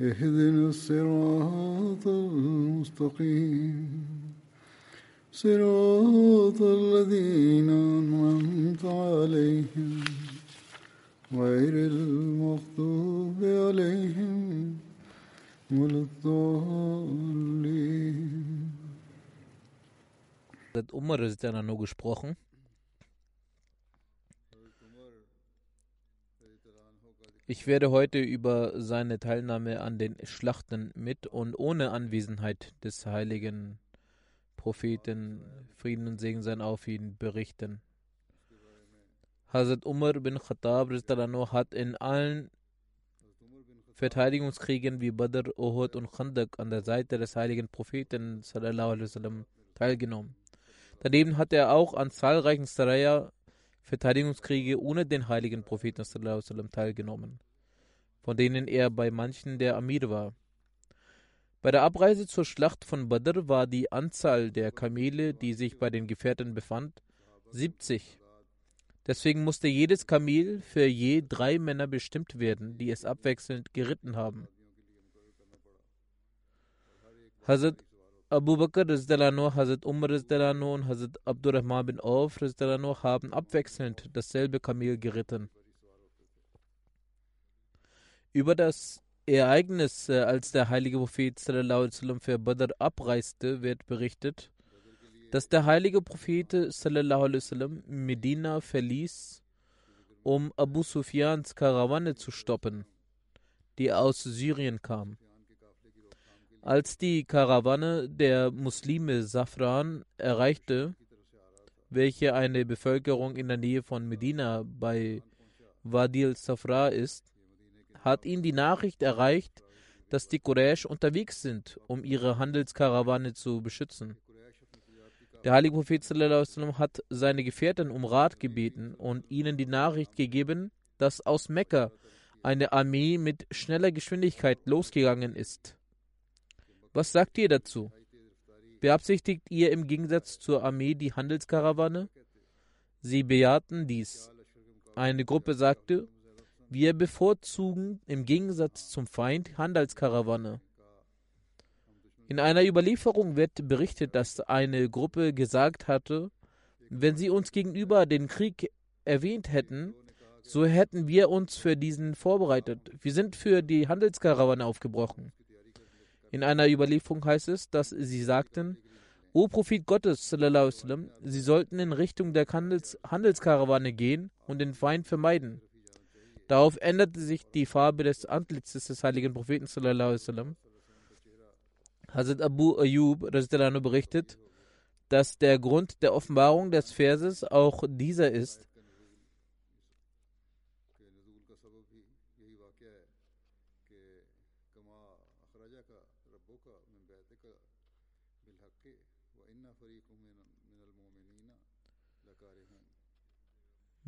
اهدنا الصراط المستقيم صراط الذين أنعمت عليهم غير المغضوب عليهم ولا الضالين Umar nur gesprochen. Ich werde heute über seine Teilnahme an den Schlachten mit und ohne Anwesenheit des heiligen Propheten, Frieden und Segen sein auf ihn, berichten. Hazrat Umar bin Khattab hat in allen Verteidigungskriegen wie Badr, Uhud und Khandak an der Seite des heiligen Propheten sallam, teilgenommen. Daneben hat er auch an zahlreichen Saraya Verteidigungskriege ohne den heiligen Propheten sallam, teilgenommen, von denen er bei manchen der Amir war. Bei der Abreise zur Schlacht von Badr war die Anzahl der Kamele, die sich bei den Gefährten befand, 70. Deswegen musste jedes Kamel für je drei Männer bestimmt werden, die es abwechselnd geritten haben. Hazrat Abu Bakr, Hazrat Umar und Hazrat Abdurrahman bin Auf haben abwechselnd dasselbe Kamel geritten. Über das Ereignis, als der heilige Prophet für Badr abreiste, wird berichtet, dass der heilige Prophet Medina verließ, um Abu Sufyans Karawane zu stoppen, die aus Syrien kam. Als die Karawane der Muslime Safran erreichte, welche eine Bevölkerung in der Nähe von Medina bei Wadil Safra ist, hat ihn die Nachricht erreicht, dass die Quraysh unterwegs sind, um ihre Handelskarawane zu beschützen. Der heilige Prophet hat seine Gefährten um Rat gebeten und ihnen die Nachricht gegeben, dass aus Mekka eine Armee mit schneller Geschwindigkeit losgegangen ist. Was sagt ihr dazu? Beabsichtigt ihr im Gegensatz zur Armee die Handelskarawane? Sie bejahten dies. Eine Gruppe sagte, wir bevorzugen im Gegensatz zum Feind Handelskarawane. In einer Überlieferung wird berichtet, dass eine Gruppe gesagt hatte, wenn sie uns gegenüber den Krieg erwähnt hätten, so hätten wir uns für diesen vorbereitet. Wir sind für die Handelskarawane aufgebrochen. In einer Überlieferung heißt es, dass sie sagten, O Prophet Gottes, sallam, sie sollten in Richtung der Handels Handelskarawane gehen und den Feind vermeiden. Darauf änderte sich die Farbe des Antlitzes des heiligen Propheten. Sallam. Hazrat Abu Ayyub berichtet, dass der Grund der Offenbarung des Verses auch dieser ist.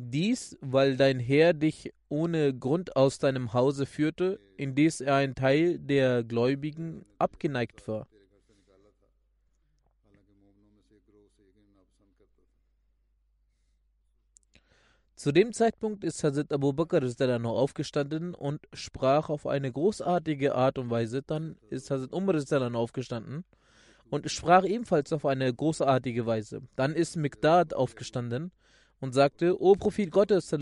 Dies, weil dein Herr dich ohne Grund aus deinem Hause führte, indes er ein Teil der Gläubigen abgeneigt war. Zu dem Zeitpunkt ist Hazrat Abu Bakr noch aufgestanden und sprach auf eine großartige Art und Weise. Dann ist Hazrat Umar aufgestanden und sprach ebenfalls auf eine großartige Weise. Dann ist Mikdad aufgestanden und sagte, O Prophet Gottes,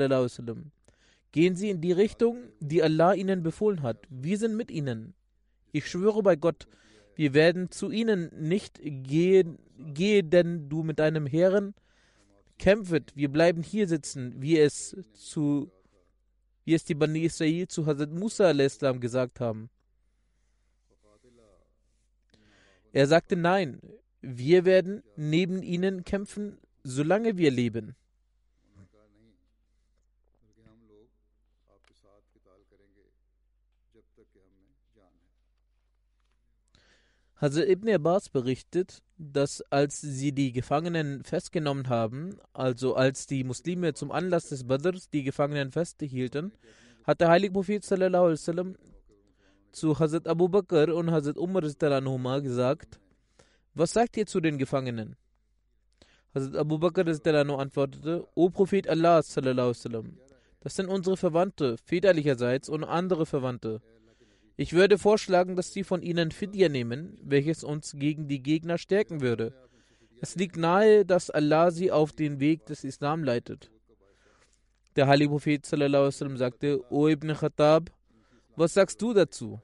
gehen Sie in die Richtung, die Allah Ihnen befohlen hat. Wir sind mit Ihnen. Ich schwöre bei Gott, wir werden zu ihnen nicht gehen, gehe denn du mit deinem Herren, kämpfet, wir bleiben hier sitzen, wie es zu wie es die Bani Israel zu Hazrat Musa al-Islam gesagt haben. Er sagte nein, wir werden neben ihnen kämpfen, solange wir leben. Hazrat Ibn Abbas berichtet, dass als sie die Gefangenen festgenommen haben, also als die Muslime zum Anlass des Badrs die Gefangenen festhielten, hat der heilige Prophet sallam, zu Hazrat Abu Bakr und Hazrat Umar gesagt, was sagt ihr zu den Gefangenen? Hazrat Abu Bakr antwortete, O Prophet Allah sallam, das sind unsere Verwandte, väterlicherseits und andere Verwandte. Ich würde vorschlagen, dass sie von ihnen Fidya nehmen, welches uns gegen die Gegner stärken würde. Es liegt nahe, dass Allah sie auf den Weg des Islam leitet. Der heilige Prophet sallam, sagte, O Ibn Khattab, was sagst du dazu?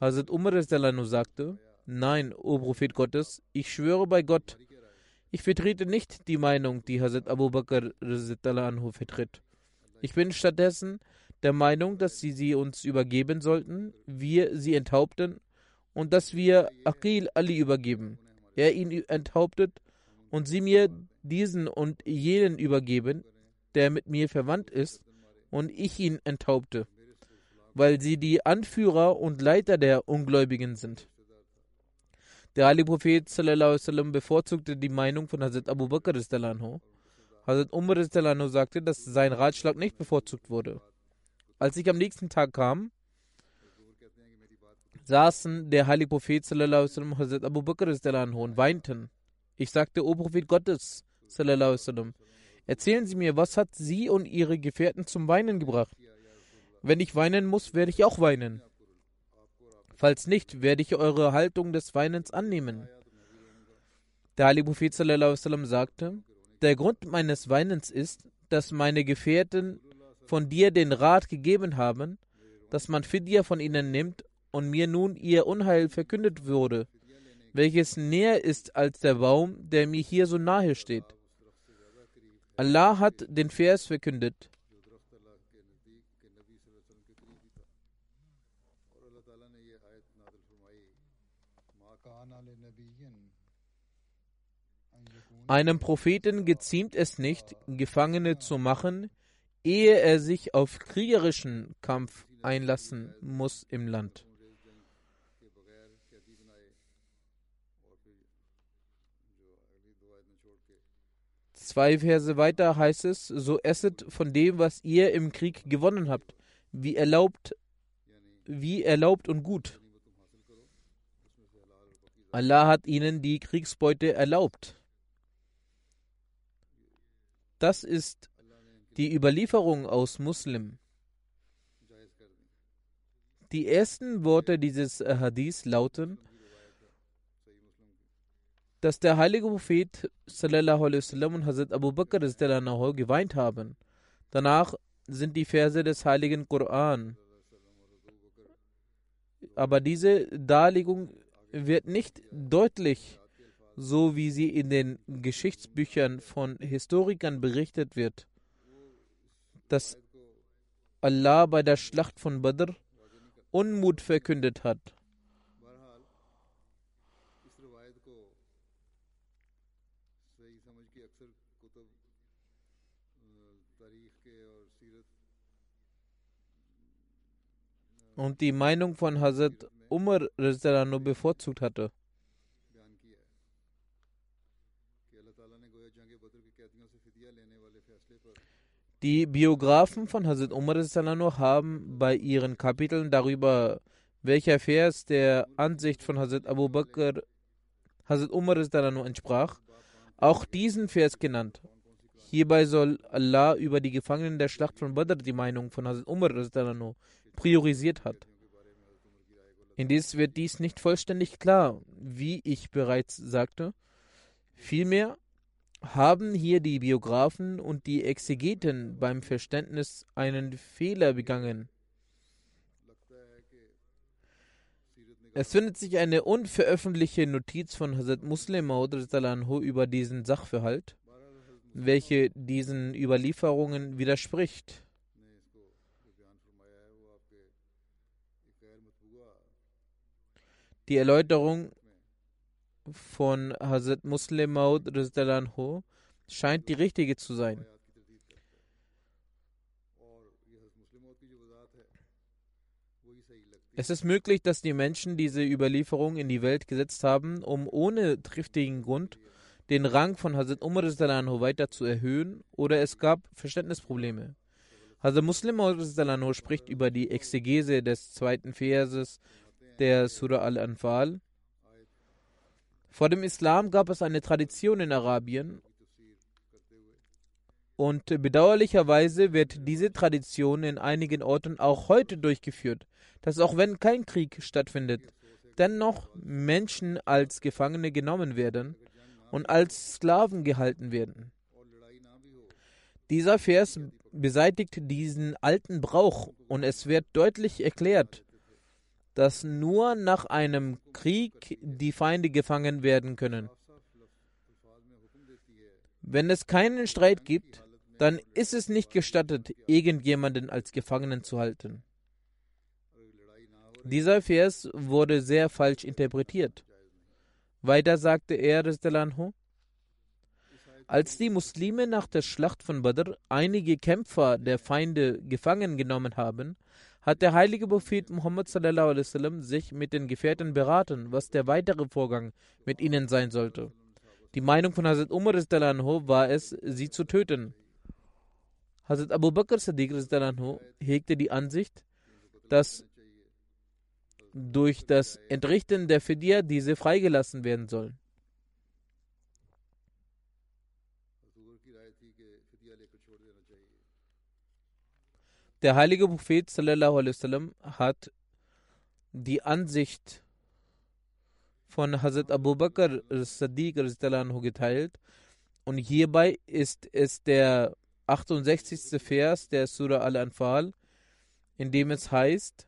Hazrat Umar sagte, Nein, O Prophet Gottes, ich schwöre bei Gott, ich vertrete nicht die Meinung, die Hazrat Abu Bakr vertritt. Ich bin stattdessen der Meinung, dass sie sie uns übergeben sollten, wir sie enthaupten und dass wir Aqil Ali übergeben, er ihn enthauptet und sie mir diesen und jenen übergeben, der mit mir verwandt ist, und ich ihn enthaupte, weil sie die Anführer und Leiter der Ungläubigen sind. Der heilige Prophet sallam, bevorzugte die Meinung von Hazrat Abu Bakr. Hazrat Umar sagte, dass sein Ratschlag nicht bevorzugt wurde. Als ich am nächsten Tag kam, saßen der heilige Prophet sallam, Hazrat Abu Bakr und weinten. Ich sagte, O Prophet Gottes, sallam, erzählen Sie mir, was hat Sie und Ihre Gefährten zum Weinen gebracht? Wenn ich weinen muss, werde ich auch weinen. Falls nicht, werde ich eure Haltung des Weinens annehmen. Der heilige Prophet sallam, sagte, der Grund meines Weinens ist, dass meine Gefährten von dir den Rat gegeben haben, dass man Fidya von ihnen nimmt und mir nun ihr Unheil verkündet wurde, welches näher ist als der Baum, der mir hier so nahe steht. Allah hat den Vers verkündet. Einem Propheten geziemt es nicht, Gefangene zu machen, ehe er sich auf kriegerischen Kampf einlassen muss im Land. Zwei Verse weiter heißt es, so esset von dem, was ihr im Krieg gewonnen habt, wie erlaubt, wie erlaubt und gut. Allah hat ihnen die Kriegsbeute erlaubt. Das ist die Überlieferung aus Muslim. Die ersten Worte dieses Hadith lauten, dass der heilige Prophet sallallahu wasallam und Hazrat Abu Bakr geweint haben. Danach sind die Verse des heiligen Koran. Aber diese Darlegung wird nicht deutlich, so wie sie in den Geschichtsbüchern von Historikern berichtet wird dass Allah bei der Schlacht von Badr Unmut verkündet hat. Und die Meinung von Hazrat Umar bevorzugt hatte. Die Biografen von Hazrat Umar haben bei ihren Kapiteln darüber, welcher Vers der Ansicht von Hazrat Abu Bakr, Hazrat Umar entsprach, auch diesen Vers genannt. Hierbei soll Allah über die Gefangenen der Schlacht von Badr die Meinung von Hazrat Umar priorisiert hat. Indes wird dies nicht vollständig klar, wie ich bereits sagte. Vielmehr haben hier die Biografen und die Exegeten beim Verständnis einen Fehler begangen. Es findet sich eine unveröffentlichte Notiz von Hazrat Muslim Maud über diesen Sachverhalt, welche diesen Überlieferungen widerspricht. Die Erläuterung von Hazrat Muslim Maud scheint die richtige zu sein. Es ist möglich, dass die Menschen diese Überlieferung in die Welt gesetzt haben, um ohne triftigen Grund den Rang von Hazrat Umar weiter zu erhöhen, oder es gab Verständnisprobleme. Hazrat Muslim spricht über die Exegese des zweiten Verses der Surah Al-Anfal. Vor dem Islam gab es eine Tradition in Arabien und bedauerlicherweise wird diese Tradition in einigen Orten auch heute durchgeführt dass auch wenn kein Krieg stattfindet, dennoch Menschen als Gefangene genommen werden und als Sklaven gehalten werden. Dieser Vers beseitigt diesen alten Brauch und es wird deutlich erklärt, dass nur nach einem Krieg die Feinde gefangen werden können. Wenn es keinen Streit gibt, dann ist es nicht gestattet, irgendjemanden als Gefangenen zu halten. Dieser Vers wurde sehr falsch interpretiert. Weiter sagte er, als die Muslime nach der Schlacht von Badr einige Kämpfer der Feinde gefangen genommen haben, hat der heilige Prophet Muhammad sallam, sich mit den Gefährten beraten, was der weitere Vorgang mit ihnen sein sollte. Die Meinung von Hazrat Umar war es, sie zu töten. Hazrat Abu Bakr Sadiq hegte die Ansicht, dass durch das Entrichten der Fidya diese freigelassen werden sollen. Der heilige Prophet sallam, hat die Ansicht von Hazrat Abu Bakr Sadiq geteilt und hierbei ist es der 68. Vers der Surah Al-Anfal, in dem es heißt,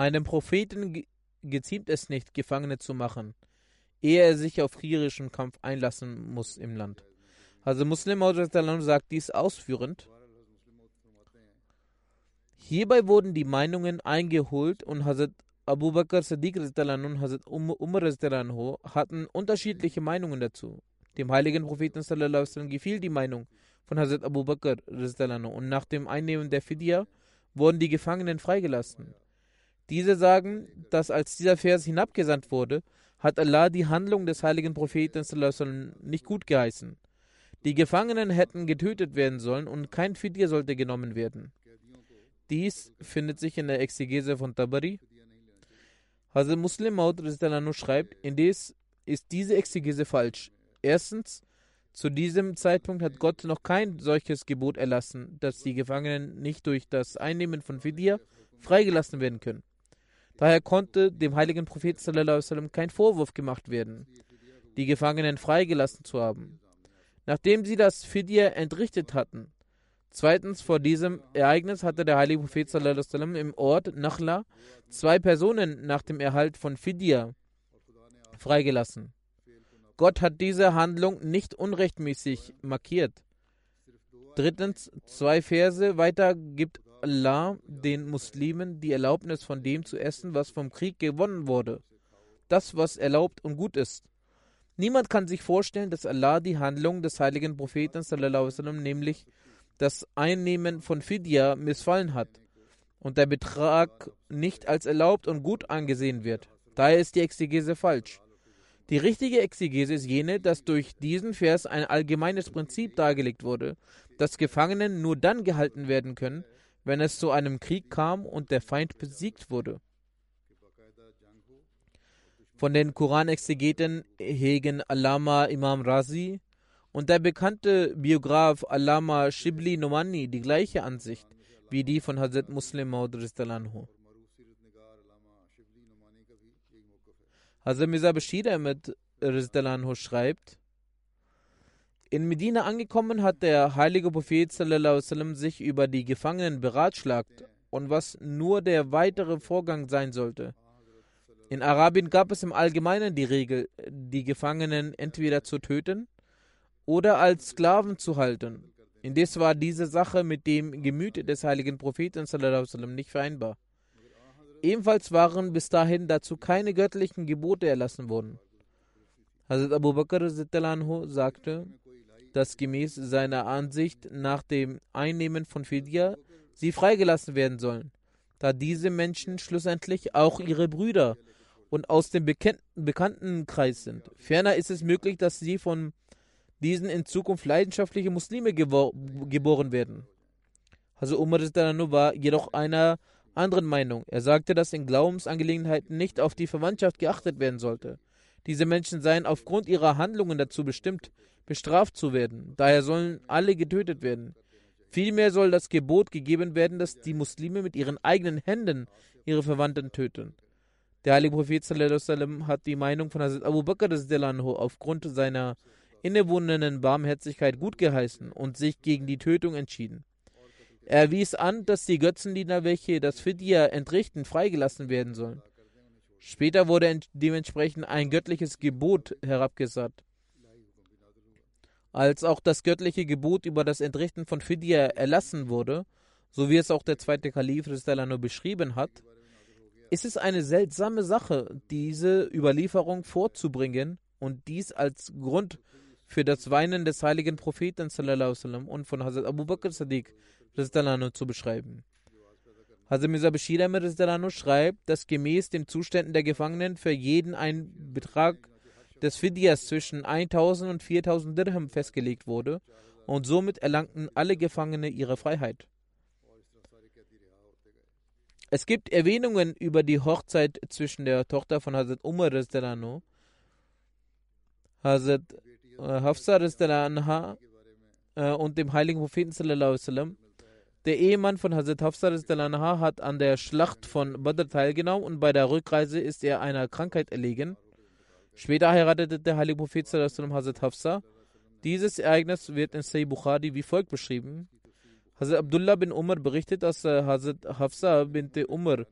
Einem Propheten geziemt es nicht, Gefangene zu machen, ehe er sich auf kriegerischen Kampf einlassen muss im Land. Also Muslim sagt dies ausführend. Hierbei wurden die Meinungen eingeholt und Hazrat Abu Bakr Sadiq und Hazrat Umar hatten unterschiedliche Meinungen dazu. Dem heiligen Propheten gefiel die Meinung von Hazrat Abu Bakr und nach dem Einnehmen der Fidya wurden die Gefangenen freigelassen. Diese sagen, dass als dieser Vers hinabgesandt wurde, hat Allah die Handlung des heiligen Propheten nicht gut geheißen. Die Gefangenen hätten getötet werden sollen und kein Fidya sollte genommen werden. Dies findet sich in der Exegese von Tabari. Hazrat Muslim Maud schreibt, indes ist diese Exegese falsch. Erstens, zu diesem Zeitpunkt hat Gott noch kein solches Gebot erlassen, dass die Gefangenen nicht durch das Einnehmen von Fidya freigelassen werden können. Daher konnte dem heiligen Propheten kein Vorwurf gemacht werden, die Gefangenen freigelassen zu haben, nachdem sie das Fidya entrichtet hatten. Zweitens, vor diesem Ereignis hatte der heilige Prophet im Ort Nachla zwei Personen nach dem Erhalt von Fidya freigelassen. Gott hat diese Handlung nicht unrechtmäßig markiert. Drittens, zwei Verse weiter gibt Allah den Muslimen die Erlaubnis von dem zu essen, was vom Krieg gewonnen wurde. Das, was erlaubt und gut ist. Niemand kann sich vorstellen, dass Allah die Handlung des heiligen Propheten, sallam, nämlich das Einnehmen von Fidya, missfallen hat und der Betrag nicht als erlaubt und gut angesehen wird. Daher ist die Exegese falsch. Die richtige Exegese ist jene, dass durch diesen Vers ein allgemeines Prinzip dargelegt wurde, dass Gefangenen nur dann gehalten werden können, wenn es zu einem Krieg kam und der Feind besiegt wurde. Von den Koranexegeten hegen Allama Imam Razi und der bekannte Biograf Allama Shibli Nomani die gleiche Ansicht wie die von Hazrat Muslim Maud Hazrat Mirza Bashir Ahmed Rizdalanho schreibt, in Medina angekommen hat der heilige Prophet sallam, sich über die Gefangenen beratschlagt und was nur der weitere Vorgang sein sollte. In Arabien gab es im Allgemeinen die Regel, die Gefangenen entweder zu töten oder als Sklaven zu halten. Indes war diese Sache mit dem Gemüt des heiligen Propheten sallam, nicht vereinbar. Ebenfalls waren bis dahin dazu keine göttlichen Gebote erlassen worden. Hazrat Abu Bakr sagte, dass gemäß seiner Ansicht nach dem Einnehmen von Fidya sie freigelassen werden sollen, da diese Menschen schlussendlich auch ihre Brüder und aus dem Bekanntenkreis sind. Ferner ist es möglich, dass sie von diesen in Zukunft leidenschaftliche Muslime geboren werden. Also Umar war jedoch einer anderen Meinung. Er sagte, dass in Glaubensangelegenheiten nicht auf die Verwandtschaft geachtet werden sollte. Diese Menschen seien aufgrund ihrer Handlungen dazu bestimmt, bestraft zu werden. Daher sollen alle getötet werden. Vielmehr soll das Gebot gegeben werden, dass die Muslime mit ihren eigenen Händen ihre Verwandten töten. Der heilige Prophet hat die Meinung von Hazrat Abu Bakr aufgrund seiner innewohnenden Barmherzigkeit gutgeheißen und sich gegen die Tötung entschieden. Er wies an, dass die Götzendiener, welche das Fidya entrichten, freigelassen werden sollen. Später wurde dementsprechend ein göttliches Gebot herabgesandt. Als auch das göttliche Gebot über das Entrichten von Fidya erlassen wurde, so wie es auch der zweite Kalif Ristalano beschrieben hat, ist es eine seltsame Sache, diese Überlieferung vorzubringen und dies als Grund für das Weinen des heiligen Propheten und von Hazrat Abu Bakr Sadiq zu beschreiben. Hazrat Mirza Bashir Ahmed schreibt, dass gemäß den Zuständen der Gefangenen für jeden ein Betrag des Fidyas zwischen 1000 und 4000 Dirham festgelegt wurde und somit erlangten alle Gefangene ihre Freiheit. Es gibt Erwähnungen über die Hochzeit zwischen der Tochter von Hazrat Umar Hazrat äh, Hafsa äh, und dem heiligen Propheten sallallahu der Ehemann von Hazrat Hafsa hat an der Schlacht von Badr teilgenommen und bei der Rückreise ist er einer Krankheit erlegen. Später heiratete der heilige Prophet Hazrat Hafsa. Dieses Ereignis wird in Sayyid Bukhari wie folgt beschrieben. Hazrat Abdullah bin Umar berichtet, dass äh, Hazrat Hafsa bint Umar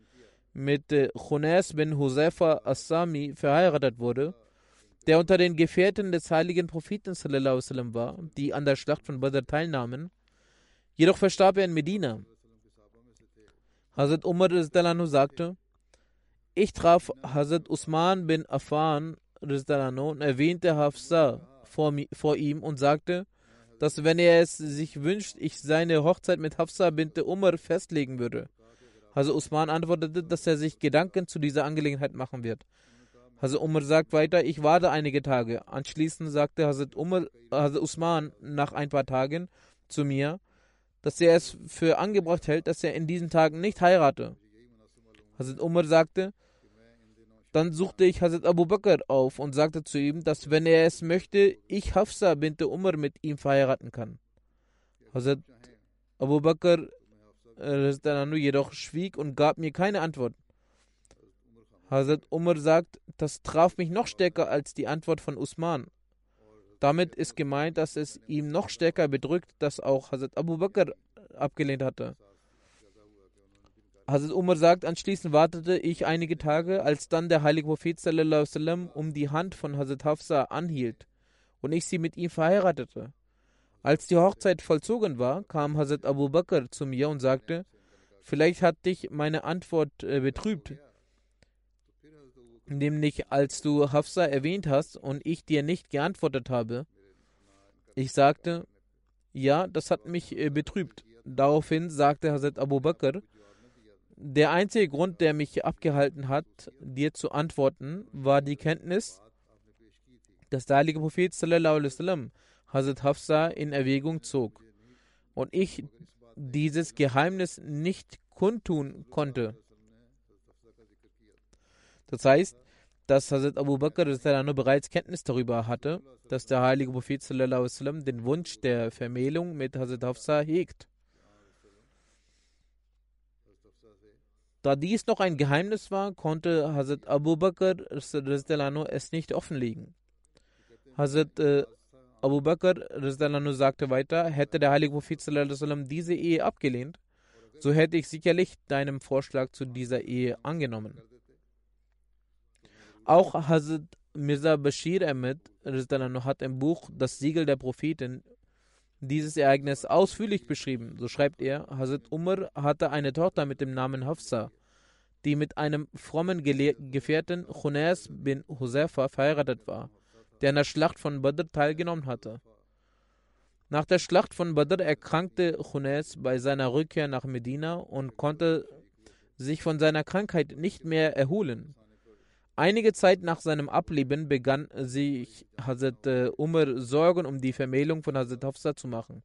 mit äh, Khunas bin Huzaifa Assami verheiratet wurde, der unter den Gefährten des heiligen Propheten war, die an der Schlacht von Badr teilnahmen. Jedoch verstarb er in Medina. Hazrat Umar sagte, ich traf Hazrat Usman bin Affan erwähnte Hafsa vor, vor ihm und sagte, dass wenn er es sich wünscht, ich seine Hochzeit mit Hafsa bint Umar festlegen würde. Hazrat Usman antwortete, dass er sich Gedanken zu dieser Angelegenheit machen wird. Hazrat Umar sagt weiter, ich warte einige Tage. Anschließend sagte Hazrat, Umar, Hazrat Usman nach ein paar Tagen zu mir, dass er es für angebracht hält, dass er in diesen Tagen nicht heirate. Hazrat Umar sagte, dann suchte ich Hazrat Abu Bakr auf und sagte zu ihm, dass wenn er es möchte, ich Hafsa bint Umar mit ihm verheiraten kann. Hazrat Abu Bakr äh, jedoch schwieg und gab mir keine Antwort. Hazrat Umar sagt, das traf mich noch stärker als die Antwort von Usman. Damit ist gemeint, dass es ihm noch stärker bedrückt, dass auch Hazrat Abu Bakr abgelehnt hatte. Hazrat Umar sagt, anschließend wartete ich einige Tage, als dann der heilige Prophet sallam, um die Hand von Hazrat Hafsa anhielt und ich sie mit ihm verheiratete. Als die Hochzeit vollzogen war, kam Hazrat Abu Bakr zu mir und sagte, vielleicht hat dich meine Antwort äh, betrübt, nämlich als du Hafsa erwähnt hast und ich dir nicht geantwortet habe. Ich sagte, ja, das hat mich äh, betrübt. Daraufhin sagte Hazrat Abu Bakr, der einzige Grund, der mich abgehalten hat, dir zu antworten, war die Kenntnis, dass der heilige Prophet sallam, Hazrat Hafsa in Erwägung zog und ich dieses Geheimnis nicht kundtun konnte. Das heißt, dass Hazrat Abu Bakr bereits Kenntnis darüber hatte, dass der heilige Prophet sallam, den Wunsch der Vermählung mit Hazrat Hafsa hegt. Da dies noch ein Geheimnis war, konnte Hazrat Abu Bakr es nicht offenlegen. Hazrat äh, Abu Bakr sagte weiter, hätte der heilige Prophet diese Ehe abgelehnt, so hätte ich sicherlich deinem Vorschlag zu dieser Ehe angenommen. Auch Hazrat Mirza Bashir Ahmed hat im Buch Das Siegel der Propheten dieses Ereignis ausführlich beschrieben. So schreibt er, Hazrat Umar hatte eine Tochter mit dem Namen Hafsa, die mit einem frommen Gele Gefährten Khunas bin Husefa verheiratet war, der an der Schlacht von Badr teilgenommen hatte. Nach der Schlacht von Badr erkrankte Khunas bei seiner Rückkehr nach Medina und konnte sich von seiner Krankheit nicht mehr erholen. Einige Zeit nach seinem Ableben begann sich Hazrat äh, Umar Sorgen um die Vermählung von Hazrat Hafsa zu machen.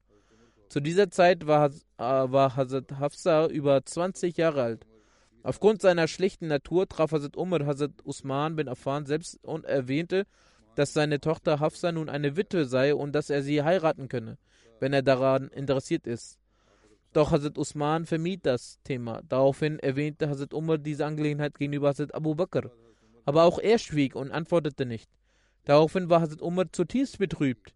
Zu dieser Zeit war, äh, war Hazrat Hafsa über 20 Jahre alt. Aufgrund seiner schlichten Natur traf Hazrat Umar Hazrat Usman bin Affan selbst und erwähnte, dass seine Tochter Hafsa nun eine Witwe sei und dass er sie heiraten könne, wenn er daran interessiert ist. Doch Hazrat Usman vermied das Thema. Daraufhin erwähnte Hazrat Umar diese Angelegenheit gegenüber Hazrat Abu Bakr. Aber auch er schwieg und antwortete nicht. Daraufhin war Hazrat Umar zutiefst betrübt.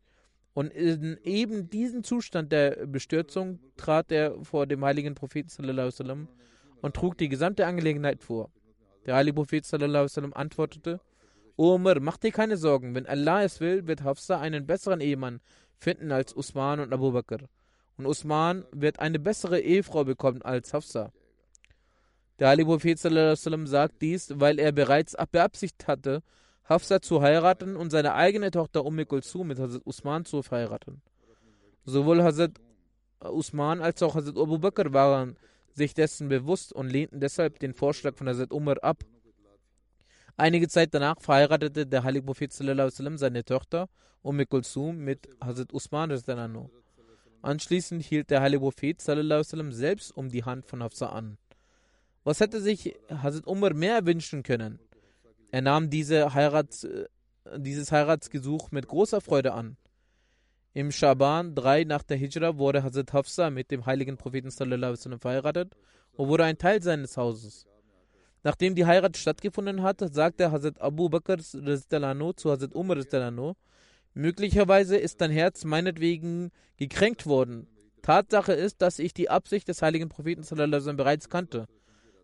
Und in eben diesen Zustand der Bestürzung trat er vor dem heiligen Propheten und trug die gesamte Angelegenheit vor. Der heilige Prophet antwortete, O Umar, mach dir keine Sorgen, wenn Allah es will, wird Hafsa einen besseren Ehemann finden als Usman und Abu Bakr. Und Usman wird eine bessere Ehefrau bekommen als Hafsa. Der heilige Prophet sagt dies, weil er bereits beabsichtigt hatte, Hafsa zu heiraten und seine eigene Tochter Umm Kulsum mit Hazrat Usman zu verheiraten. Sowohl Hazrat Usman als auch Hazrat Abu Bakr waren sich dessen bewusst und lehnten deshalb den Vorschlag von Hazrat Umar ab. Einige Zeit danach verheiratete der heilige Prophet seine Tochter Umm Kulsum mit Hazrat Usman. Anschließend hielt der heilige Prophet selbst um die Hand von Hafsa an. Was hätte sich Hazrat Umar mehr wünschen können? Er nahm diese Heirats, äh, dieses Heiratsgesuch mit großer Freude an. Im Schaban 3 nach der Hijra wurde Hazrat Hafsa mit dem heiligen Propheten verheiratet und wurde ein Teil seines Hauses. Nachdem die Heirat stattgefunden hat, sagte Hazrat Abu Bakr zu Hazrat Umar möglicherweise ist dein Herz meinetwegen gekränkt worden. Tatsache ist, dass ich die Absicht des heiligen Propheten bereits kannte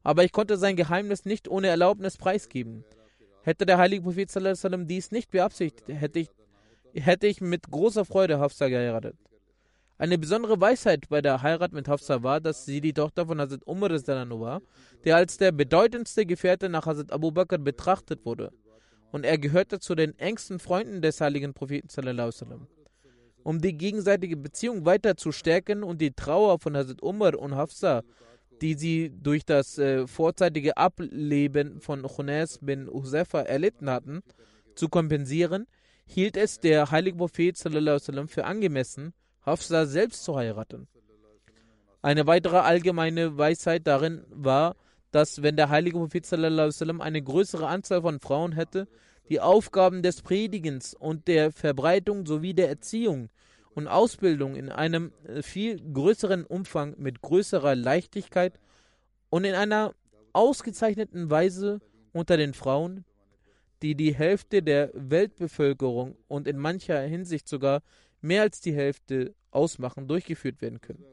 aber ich konnte sein Geheimnis nicht ohne Erlaubnis preisgeben. Hätte der heilige Prophet sallam, dies nicht beabsichtigt, hätte ich, hätte ich mit großer Freude Hafsa geheiratet. Eine besondere Weisheit bei der Heirat mit Hafsa war, dass sie die Tochter von Hazrat Umar war, der als der bedeutendste Gefährte nach Hazrat Abu Bakr betrachtet wurde. Und er gehörte zu den engsten Freunden des heiligen Propheten. Um die gegenseitige Beziehung weiter zu stärken und die Trauer von Hazrat Umar und Hafsa die sie durch das äh, vorzeitige Ableben von Khunes bin Usefa erlitten hatten, zu kompensieren, hielt es der heilige Prophet sallam, für angemessen, Hafsa selbst zu heiraten. Eine weitere allgemeine Weisheit darin war, dass wenn der heilige Prophet sallam, eine größere Anzahl von Frauen hätte, die Aufgaben des Predigens und der Verbreitung sowie der Erziehung und Ausbildung in einem äh, viel größeren Umfang mit größerer Leichtigkeit und in einer ausgezeichneten Weise unter den Frauen, die die Hälfte der Weltbevölkerung und in mancher Hinsicht sogar mehr als die Hälfte ausmachen, durchgeführt werden können.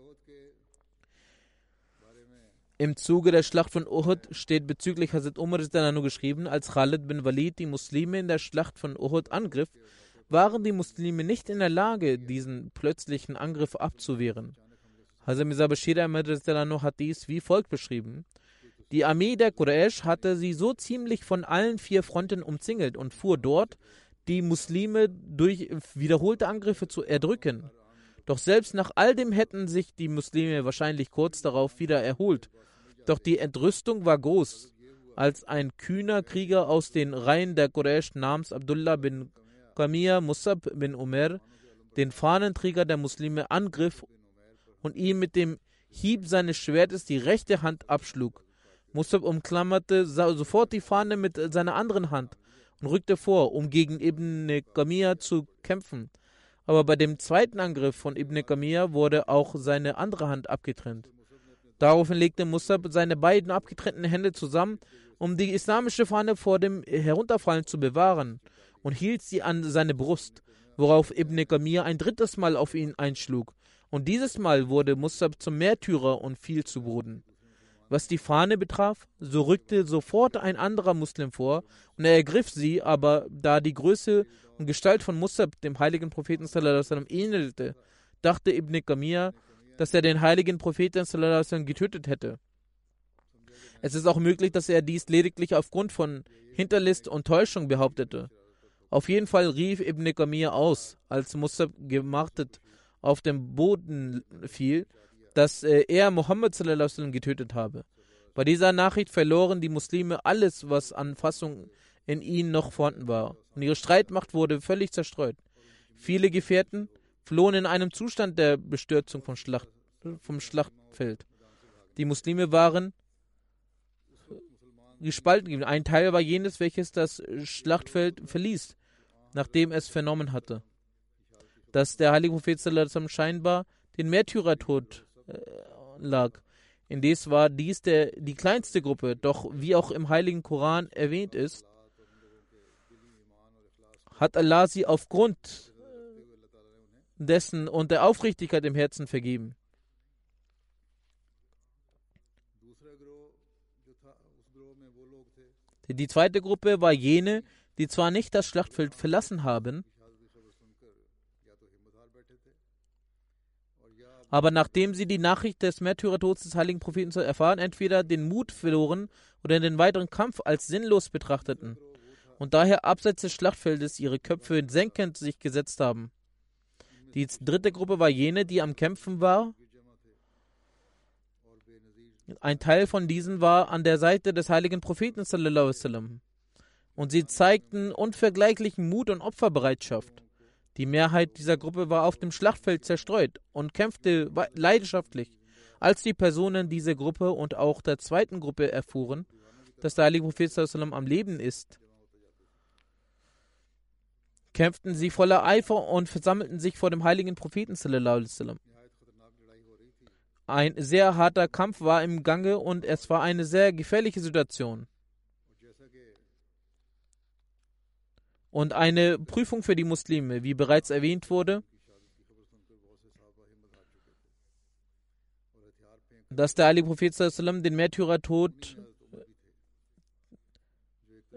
Im Zuge der Schlacht von Uhud steht bezüglich Hazrat Umar geschrieben, als Khalid bin Walid die Muslime in der Schlacht von Uhud angriff, waren die Muslime nicht in der Lage, diesen plötzlichen Angriff abzuwehren. Hazrat Mirza Bashir Ahmad hat dies wie folgt beschrieben. Die Armee der Quraysh hatte sie so ziemlich von allen vier Fronten umzingelt und fuhr dort, die Muslime durch wiederholte Angriffe zu erdrücken. Doch selbst nach all dem hätten sich die Muslime wahrscheinlich kurz darauf wieder erholt. Doch die Entrüstung war groß, als ein kühner Krieger aus den Reihen der Quraysh namens Abdullah bin Qamir Musab bin Umar den Fahnenträger der Muslime angriff und ihm mit dem Hieb seines Schwertes die rechte Hand abschlug. Musab umklammerte sofort die Fahne mit seiner anderen Hand und rückte vor, um gegen Ibn Qamir zu kämpfen. Aber bei dem zweiten Angriff von Ibn Qamir wurde auch seine andere Hand abgetrennt. Daraufhin legte Musab seine beiden abgetrennten Hände zusammen, um die islamische Fahne vor dem Herunterfallen zu bewahren und hielt sie an seine Brust, worauf Ibn Gamir ein drittes Mal auf ihn einschlug. Und dieses Mal wurde Musab zum Märtyrer und fiel zu Boden. Was die Fahne betraf, so rückte sofort ein anderer Muslim vor und er ergriff sie, aber da die Größe und Gestalt von Musab dem heiligen Propheten sallam, ähnelte, dachte Ibn Gamir, dass er den heiligen Propheten sallam, getötet hätte. Es ist auch möglich, dass er dies lediglich aufgrund von Hinterlist und Täuschung behauptete. Auf jeden Fall rief Ibn Gamir aus, als Musab gemartet auf dem Boden fiel, dass äh, er Mohammed getötet habe. Bei dieser Nachricht verloren die Muslime alles, was an Fassung in ihnen noch vorhanden war, und ihre Streitmacht wurde völlig zerstreut. Viele Gefährten flohen in einem Zustand der Bestürzung vom, Schlacht, vom Schlachtfeld. Die Muslime waren gespalten. Ein Teil war jenes, welches das Schlachtfeld verließ, nachdem es vernommen hatte, dass der heilige Prophet scheinbar den Märtyrertod äh, lag. Indes war dies der, die kleinste Gruppe, doch wie auch im heiligen Koran erwähnt ist, hat Allah sie aufgrund dessen und der Aufrichtigkeit im Herzen vergeben. Die zweite Gruppe war jene, die zwar nicht das Schlachtfeld verlassen haben, aber nachdem sie die Nachricht des Märtyrertods des heiligen Propheten erfahren, entweder den Mut verloren oder den weiteren Kampf als sinnlos betrachteten und daher abseits des Schlachtfeldes ihre Köpfe senkend sich gesetzt haben. Die dritte Gruppe war jene, die am Kämpfen war ein Teil von diesen war an der Seite des heiligen Propheten und sie zeigten unvergleichlichen Mut und Opferbereitschaft. Die Mehrheit dieser Gruppe war auf dem Schlachtfeld zerstreut und kämpfte leidenschaftlich. Als die Personen dieser Gruppe und auch der zweiten Gruppe erfuhren, dass der heilige Prophet am Leben ist, kämpften sie voller Eifer und versammelten sich vor dem heiligen Propheten. Ein sehr harter Kampf war im Gange und es war eine sehr gefährliche Situation. Und eine Prüfung für die Muslime, wie bereits erwähnt wurde, dass der Ali Prophet den Märtyrertod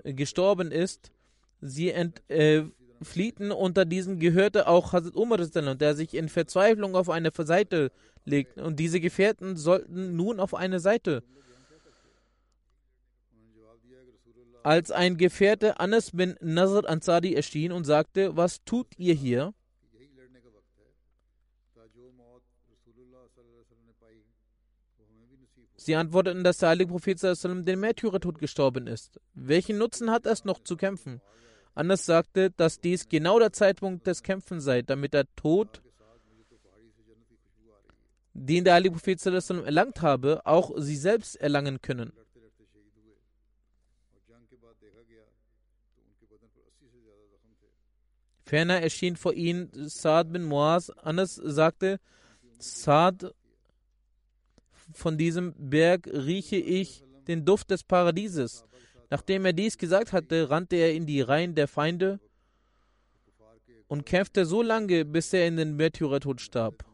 gestorben ist. Sie entfliehten äh, unter diesen gehörte auch Hazrat Umar, der sich in Verzweiflung auf eine Seite legten. Und diese Gefährten sollten nun auf eine Seite. Als ein Gefährte Anas bin Nazar Ansari erschien und sagte, was tut ihr hier? Sie antworteten, dass der heilige Prophet den Märtyrertod gestorben ist. Welchen Nutzen hat es noch zu kämpfen? Anas sagte, dass dies genau der Zeitpunkt des Kämpfens sei, damit der Tod den der heilige Prophet erlangt habe, auch sie selbst erlangen können. Ferner erschien vor ihnen Saad bin Muaz. Anas sagte, Saad, von diesem Berg rieche ich den Duft des Paradieses. Nachdem er dies gesagt hatte, rannte er in die Reihen der Feinde und kämpfte so lange, bis er in den Märtyrertod starb.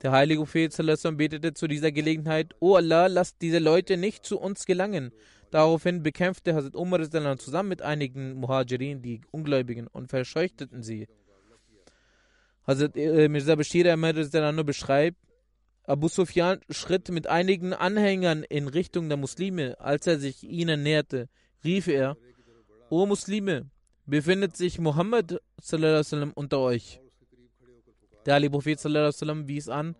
Der heilige Prophet betete zu dieser Gelegenheit, O Allah, lass diese Leute nicht zu uns gelangen. Daraufhin bekämpfte Hazrat Umar zusammen mit einigen Muhajirin die Ungläubigen und verscheuchteten sie. Hazrat äh, Mirza Bashir beschreibt, Abu Sufyan schritt mit einigen Anhängern in Richtung der Muslime. Als er sich ihnen näherte, rief er, O Muslime, befindet sich Muhammad unter euch? Der Ali Prophet sallam, wies an,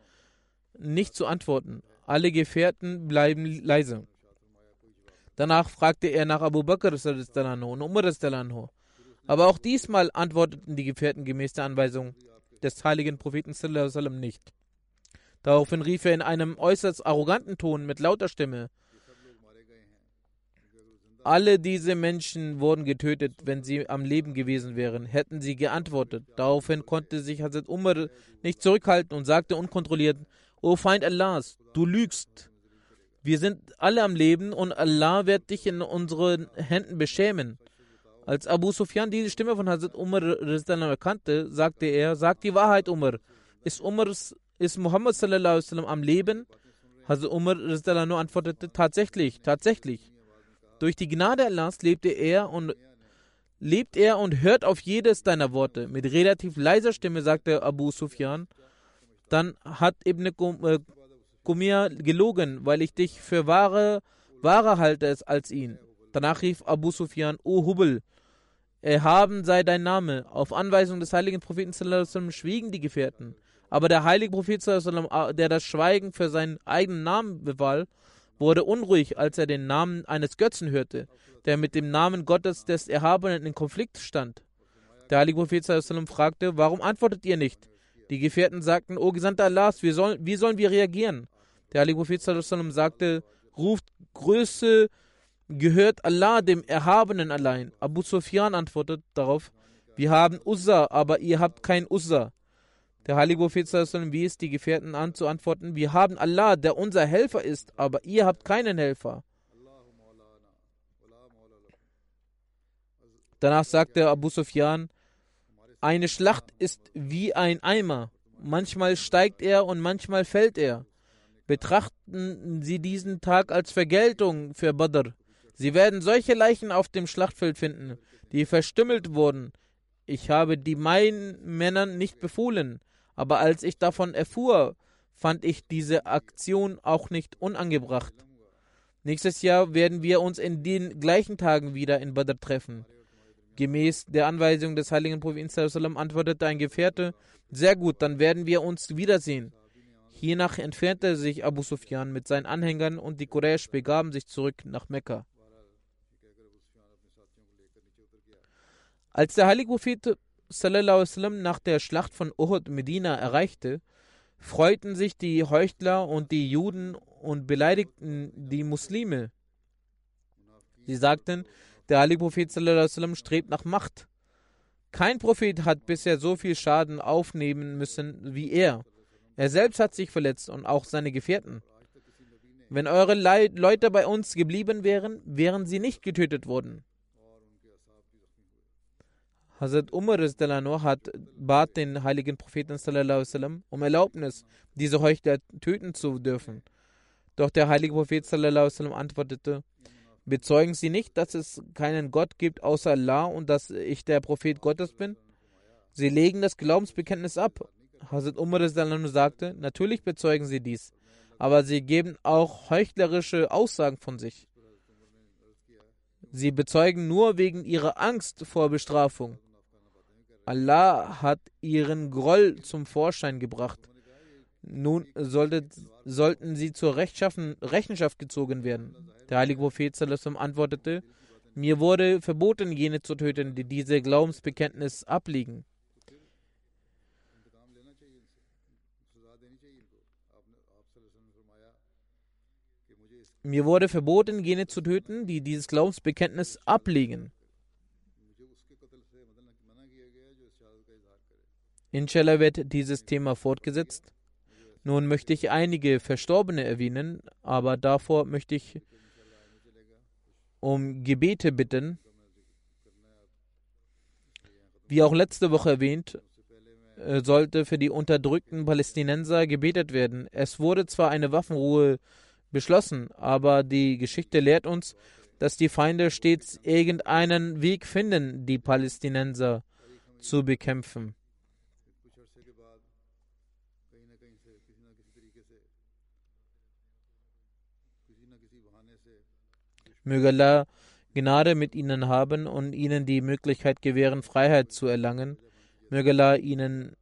nicht zu antworten. Alle Gefährten bleiben leise. Danach fragte er nach Abu Bakr und Umar. Aber auch diesmal antworteten die Gefährten gemäß der Anweisung des heiligen Propheten nicht. Daraufhin rief er in einem äußerst arroganten Ton mit lauter Stimme: alle diese Menschen wurden getötet, wenn sie am Leben gewesen wären, hätten sie geantwortet. Daraufhin konnte sich Hazrat Umar nicht zurückhalten und sagte unkontrolliert, O Feind Allahs, du lügst. Wir sind alle am Leben und Allah wird dich in unseren Händen beschämen. Als Abu Sufyan diese Stimme von Hazrat Umar erkannte, sagte er, sag die Wahrheit, Umar. Ist, Umars, ist Muhammad sallam, am Leben? Hazrat Umar antwortete, tatsächlich, tatsächlich. Durch die Gnade Allahs lebte er und lebt er und hört auf jedes deiner Worte. Mit relativ leiser Stimme sagte Abu Sufyan, dann hat Ibn Kumir gelogen, weil ich dich für wahre, wahrer halte als ihn. Danach rief Abu Sufyan, O Hubel, erhaben sei dein Name. Auf Anweisung des heiligen Propheten schwiegen die Gefährten. Aber der heilige Prophet, sallam, der das Schweigen für seinen eigenen Namen bewahl, wurde unruhig, als er den Namen eines Götzen hörte, der mit dem Namen Gottes des Erhabenen in Konflikt stand. Der heilige Prophet fragte, warum antwortet ihr nicht? Die Gefährten sagten, O Gesandter Allahs, wie, soll, wie sollen wir reagieren? Der heilige Prophet sagte, ruft Größe gehört Allah dem Erhabenen allein. Abu Sufyan antwortet darauf, wir haben Uzza, aber ihr habt kein Uzza. Der heilige Prophet wies die Gefährten an zu antworten, wir haben Allah, der unser Helfer ist, aber ihr habt keinen Helfer. Danach sagte Abu Sufyan, eine Schlacht ist wie ein Eimer. Manchmal steigt er und manchmal fällt er. Betrachten Sie diesen Tag als Vergeltung für Badr. Sie werden solche Leichen auf dem Schlachtfeld finden, die verstümmelt wurden. Ich habe die meinen Männern nicht befohlen, aber als ich davon erfuhr, fand ich diese Aktion auch nicht unangebracht. Nächstes Jahr werden wir uns in den gleichen Tagen wieder in Badr treffen. Gemäß der Anweisung des heiligen Propheten antwortete ein Gefährte, sehr gut, dann werden wir uns wiedersehen. Hiernach entfernte sich Abu Sufyan mit seinen Anhängern und die Quraysh begaben sich zurück nach Mekka. Als der heilige Prophet nach der Schlacht von Uhud Medina erreichte, freuten sich die Heuchler und die Juden und beleidigten die Muslime. Sie sagten, der heilige Prophet strebt nach Macht. Kein Prophet hat bisher so viel Schaden aufnehmen müssen wie er. Er selbst hat sich verletzt und auch seine Gefährten. Wenn eure Le Leute bei uns geblieben wären, wären sie nicht getötet worden. Hazrat Umar hat bat den heiligen Propheten sallam, um Erlaubnis, diese Heuchler töten zu dürfen. Doch der heilige Prophet sallam, antwortete, Bezeugen Sie nicht, dass es keinen Gott gibt außer Allah und dass ich der Prophet Gottes bin? Sie legen das Glaubensbekenntnis ab. Hazrat Umar sagte, natürlich bezeugen sie dies, aber sie geben auch heuchlerische Aussagen von sich. Sie bezeugen nur wegen ihrer Angst vor Bestrafung. Allah hat ihren Groll zum Vorschein gebracht. Nun sollte, sollten sie zur Rechenschaft gezogen werden. Der heilige Prophet antwortete, mir wurde verboten, jene zu töten, die diese Glaubensbekenntnis ablegen. Mir wurde verboten, jene zu töten, die dieses Glaubensbekenntnis ablegen. Inshallah wird dieses Thema fortgesetzt. Nun möchte ich einige Verstorbene erwähnen, aber davor möchte ich um Gebete bitten. Wie auch letzte Woche erwähnt, äh, sollte für die unterdrückten Palästinenser gebetet werden. Es wurde zwar eine Waffenruhe beschlossen, aber die Geschichte lehrt uns, dass die Feinde stets irgendeinen Weg finden, die Palästinenser zu bekämpfen. Möge Allah Gnade mit ihnen haben und ihnen die Möglichkeit gewähren, Freiheit zu erlangen. Möge Allah ihnen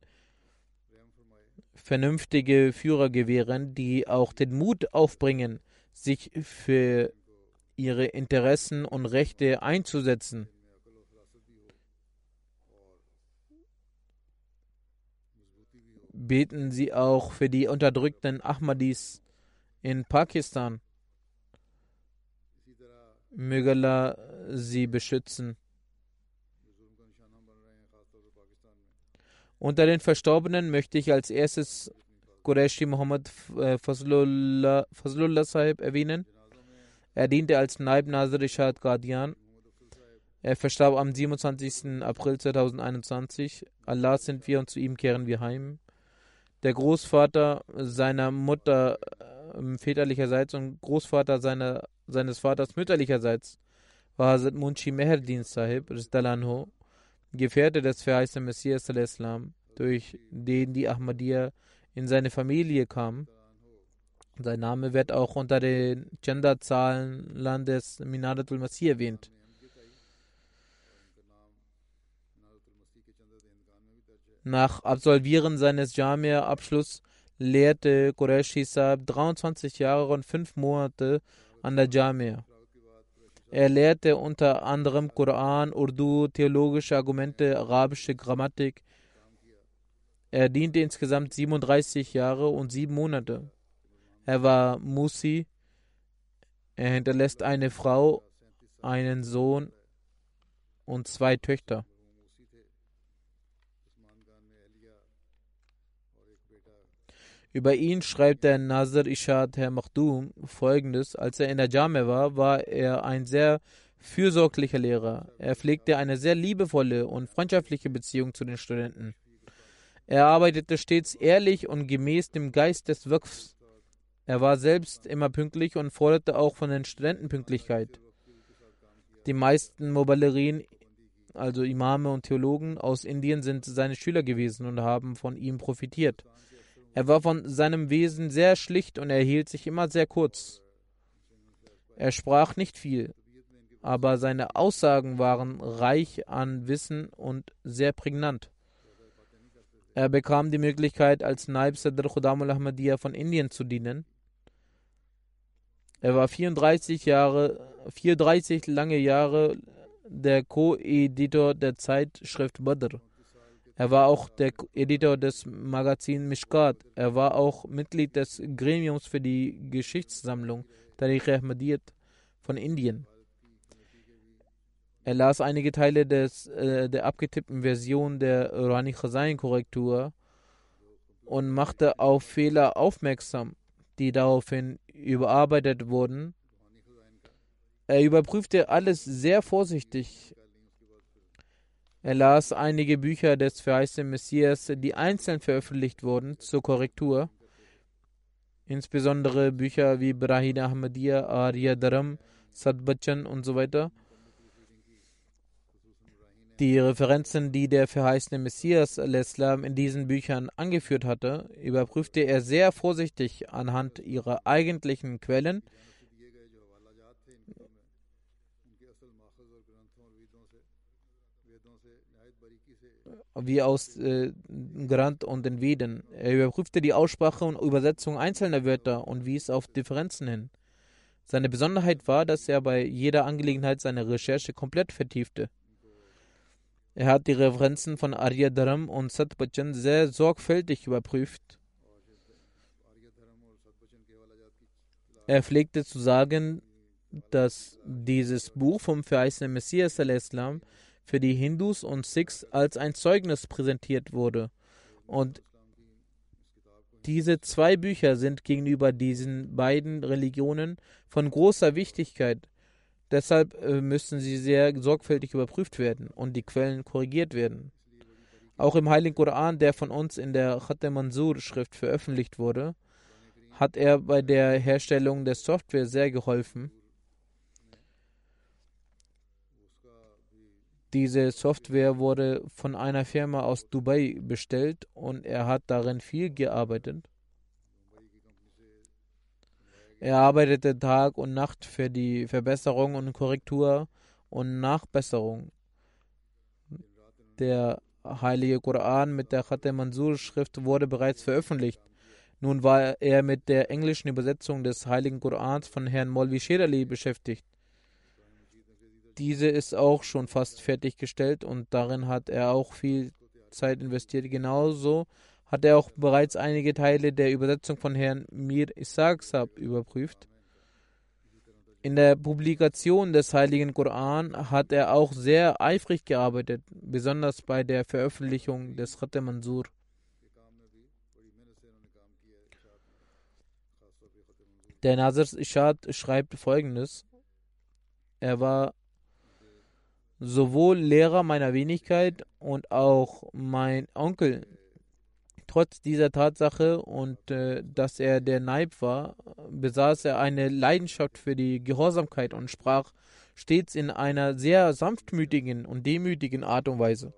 vernünftige Führer gewähren, die auch den Mut aufbringen, sich für ihre Interessen und Rechte einzusetzen. Beten Sie auch für die unterdrückten Ahmadis in Pakistan. Möge Allah sie beschützen. Unter den Verstorbenen möchte ich als erstes Qureshi Muhammad äh, Fazlullah, Fazlullah Sahib erwähnen. Er diente als Naib Nazir Ishad Qadian. Er verstarb am 27. April 2021. Allah sind wir und zu ihm kehren wir heim. Der Großvater seiner Mutter äh, väterlicherseits und Großvater seiner, seines Vaters mütterlicherseits war Hazrat Munshi Meherdin Sahib, Rizdalanho, Gefährte des verheißenen Messias Islam, durch den die Ahmadiyya in seine Familie kam. Sein Name wird auch unter den Genderzahlen des Minaratul Masih erwähnt. Nach Absolvieren seines Jamia-Abschlusses lehrte Qureshi Saab 23 Jahre und 5 Monate an der Jamia. Er lehrte unter anderem Koran, Urdu, theologische Argumente, arabische Grammatik. Er diente insgesamt 37 Jahre und 7 Monate. Er war Musi. Er hinterlässt eine Frau, einen Sohn und zwei Töchter. Über ihn schreibt der Nazir Ishad Herr Makhdoom folgendes: Als er in der Jame war, war er ein sehr fürsorglicher Lehrer. Er pflegte eine sehr liebevolle und freundschaftliche Beziehung zu den Studenten. Er arbeitete stets ehrlich und gemäß dem Geist des Wirkfs. Er war selbst immer pünktlich und forderte auch von den Studenten Pünktlichkeit. Die meisten Mubalerin, also Imame und Theologen aus Indien, sind seine Schüler gewesen und haben von ihm profitiert. Er war von seinem Wesen sehr schlicht und er hielt sich immer sehr kurz. Er sprach nicht viel, aber seine Aussagen waren reich an Wissen und sehr prägnant. Er bekam die Möglichkeit, als Naib Sadr Khudamul Ahmadiyya von Indien zu dienen. Er war 34 Jahre, 34 lange Jahre der Co-Editor der Zeitschrift Badr. Er war auch der Editor des Magazins Mishkat. Er war auch Mitglied des Gremiums für die Geschichtssammlung Tariq Ahmadiyyat von Indien. Er las einige Teile des, äh, der abgetippten Version der Rani Khazain Korrektur und machte auf Fehler aufmerksam, die daraufhin überarbeitet wurden. Er überprüfte alles sehr vorsichtig er las einige Bücher des verheißenen Messias, die einzeln veröffentlicht wurden, zur Korrektur. Insbesondere Bücher wie Brahim Ahmadiyya, Arya Dharam, Sadbachan und so weiter. Die Referenzen, die der verheißene Messias al-Islam in diesen Büchern angeführt hatte, überprüfte er sehr vorsichtig anhand ihrer eigentlichen Quellen wie aus äh, Grant und den Veden. Er überprüfte die Aussprache und Übersetzung einzelner Wörter und wies auf Differenzen hin. Seine Besonderheit war, dass er bei jeder Angelegenheit seine Recherche komplett vertiefte. Er hat die Referenzen von Arya Dharam und Satbachan sehr sorgfältig überprüft. Er pflegte zu sagen, dass dieses Buch vom verheißenen Messias al-Islam für die Hindus und Sikhs als ein Zeugnis präsentiert wurde. Und diese zwei Bücher sind gegenüber diesen beiden Religionen von großer Wichtigkeit. Deshalb äh, müssen sie sehr sorgfältig überprüft werden und die Quellen korrigiert werden. Auch im Heiligen Koran, der von uns in der Khatem Mansur-Schrift veröffentlicht wurde, hat er bei der Herstellung der Software sehr geholfen. Diese Software wurde von einer Firma aus Dubai bestellt und er hat darin viel gearbeitet. Er arbeitete Tag und Nacht für die Verbesserung und Korrektur und Nachbesserung. Der Heilige Koran mit der Khatem Mansur Schrift wurde bereits veröffentlicht. Nun war er mit der englischen Übersetzung des Heiligen Korans von Herrn Molvi Sherali beschäftigt. Diese ist auch schon fast fertiggestellt und darin hat er auch viel Zeit investiert. Genauso hat er auch bereits einige Teile der Übersetzung von Herrn Mir Isaac Sab überprüft. In der Publikation des Heiligen Koran hat er auch sehr eifrig gearbeitet, besonders bei der Veröffentlichung des Khatem Mansur. Der Nasir Ishad schreibt folgendes: Er war sowohl Lehrer meiner Wenigkeit und auch mein Onkel. Trotz dieser Tatsache und äh, dass er der Naib war, besaß er eine Leidenschaft für die Gehorsamkeit und sprach stets in einer sehr sanftmütigen und demütigen Art und Weise.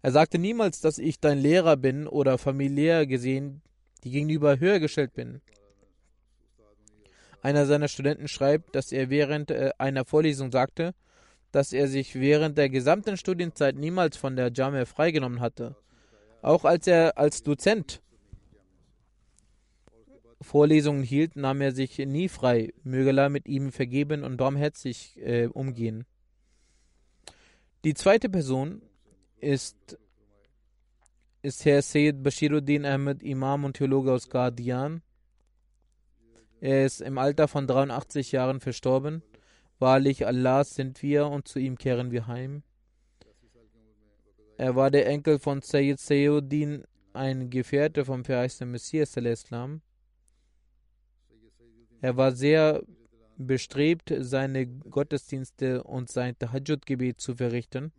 Er sagte niemals, dass ich dein Lehrer bin oder familiär gesehen die gegenüber höher gestellt bin. Einer seiner Studenten schreibt, dass er während äh, einer Vorlesung sagte, dass er sich während der gesamten Studienzeit niemals von der Jamia freigenommen hatte. Auch als er als Dozent Vorlesungen hielt, nahm er sich nie frei. Möge Allah mit ihm vergeben und barmherzig äh, umgehen. Die zweite Person ist, ist Herr Sayyid Bashiruddin Ahmed, Imam und Theologe aus Guardian. Er ist im Alter von 83 Jahren verstorben. Wahrlich, Allah sind wir und zu ihm kehren wir heim. Er war der Enkel von Sayyid Sayyuddin, ein Gefährte vom verheißenen Messias. Er war sehr bestrebt, seine Gottesdienste und sein Tahajjud-Gebet zu verrichten.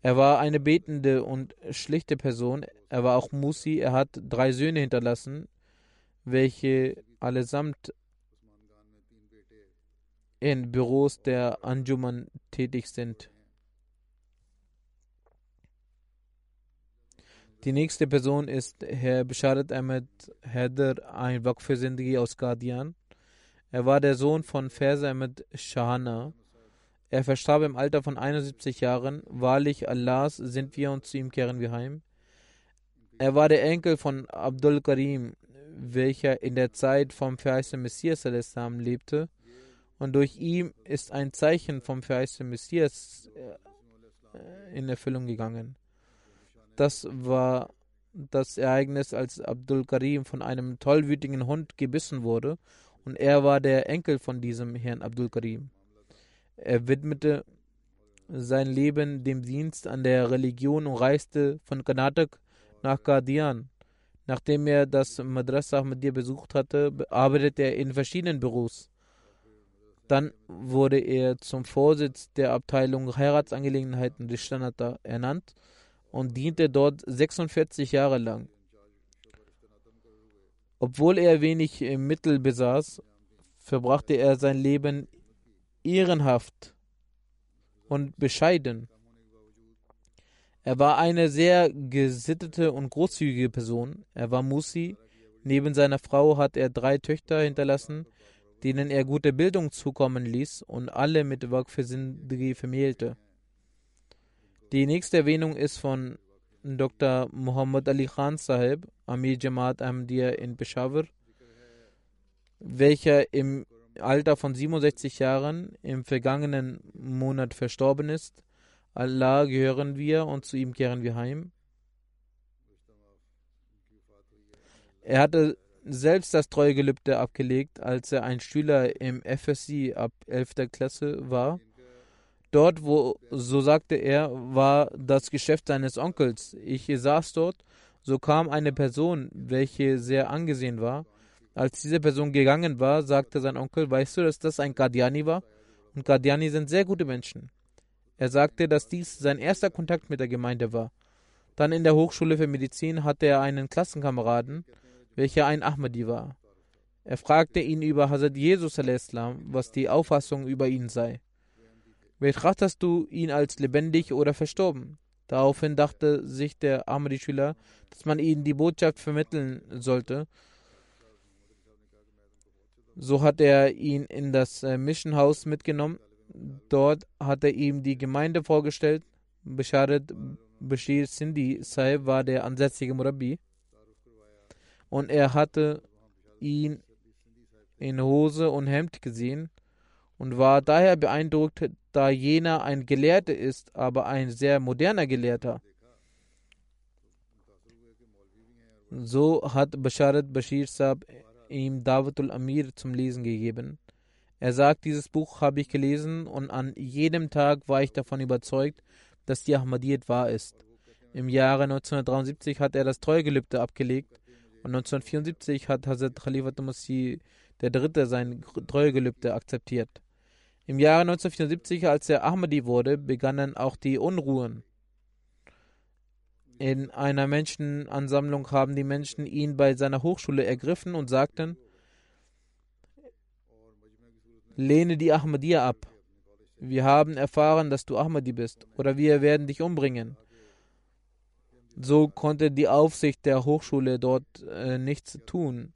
Er war eine betende und schlichte Person. Er war auch Musi. Er hat drei Söhne hinterlassen, welche allesamt in Büros der Anjuman tätig sind. Die nächste Person ist Herr Bisharat Ahmed Haider, ein Zindagi aus Qadian. Er war der Sohn von Faiz Ahmed Shahana. Er verstarb im Alter von 71 Jahren. Wahrlich Allahs sind wir und zu ihm kehren wir heim. Er war der Enkel von Abdul Karim, welcher in der Zeit vom verheißenen Messias lebte und durch ihn ist ein Zeichen vom verheißenen Messias äh, in Erfüllung gegangen. Das war das Ereignis, als Abdul Karim von einem tollwütigen Hund gebissen wurde und er war der Enkel von diesem Herrn Abdul Karim. Er widmete sein Leben dem Dienst an der Religion und reiste von Karnatak nach Qadian. Nachdem er das Madrasa dir besucht hatte, arbeitete er in verschiedenen Büros. Dann wurde er zum Vorsitz der Abteilung Heiratsangelegenheiten des Standard ernannt und diente dort 46 Jahre lang. Obwohl er wenig Mittel besaß, verbrachte er sein Leben ehrenhaft und bescheiden. Er war eine sehr gesittete und großzügige Person. Er war Musi. Neben seiner Frau hat er drei Töchter hinterlassen, denen er gute Bildung zukommen ließ und alle mit Sindhi vermählte. Die nächste Erwähnung ist von Dr. Muhammad Ali Khan Sahib, Amir Jamaat Ahmadiyya in Peshawar, welcher im Alter von 67 Jahren im vergangenen Monat verstorben ist. Allah gehören wir und zu ihm kehren wir heim. Er hatte selbst das Treugelübde abgelegt, als er ein Schüler im FSC ab 11. Klasse war. Dort, wo, so sagte er, war das Geschäft seines Onkels. Ich saß dort, so kam eine Person, welche sehr angesehen war. Als diese Person gegangen war, sagte sein Onkel, weißt du, dass das ein Qadiani war? Und Qadiani sind sehr gute Menschen. Er sagte, dass dies sein erster Kontakt mit der Gemeinde war. Dann in der Hochschule für Medizin hatte er einen Klassenkameraden, welcher ein Ahmadi war. Er fragte ihn über Hazrat Jesus, was die Auffassung über ihn sei. Betrachtest du ihn als lebendig oder verstorben? Daraufhin dachte sich der Ahmadi-Schüler, dass man ihnen die Botschaft vermitteln sollte. So hat er ihn in das äh, Mission House mitgenommen. Dort hat er ihm die Gemeinde vorgestellt. Bisharat Bashir Sindhi Sahib war der ansässige Murabi und er hatte ihn in Hose und Hemd gesehen und war daher beeindruckt, da jener ein Gelehrter ist, aber ein sehr moderner Gelehrter. So hat Basharat Bashir Saab ihm Dawatul Amir zum Lesen gegeben. Er sagt, dieses Buch habe ich gelesen und an jedem Tag war ich davon überzeugt, dass die Ahmadiyyat wahr ist. Im Jahre 1973 hat er das Treugelübde abgelegt Und 1974 hat Hazrat Khalifa Masih Dritte sein Treuegelübde akzeptiert. Im Jahre 1974, als er Ahmadi wurde, begannen auch die Unruhen. In einer Menschenansammlung haben die Menschen ihn bei seiner Hochschule ergriffen und sagten, lehne die Ahmadiyya ab. Wir haben erfahren, dass du Ahmadi bist, oder wir werden dich umbringen. So konnte die Aufsicht der Hochschule dort äh, nichts tun.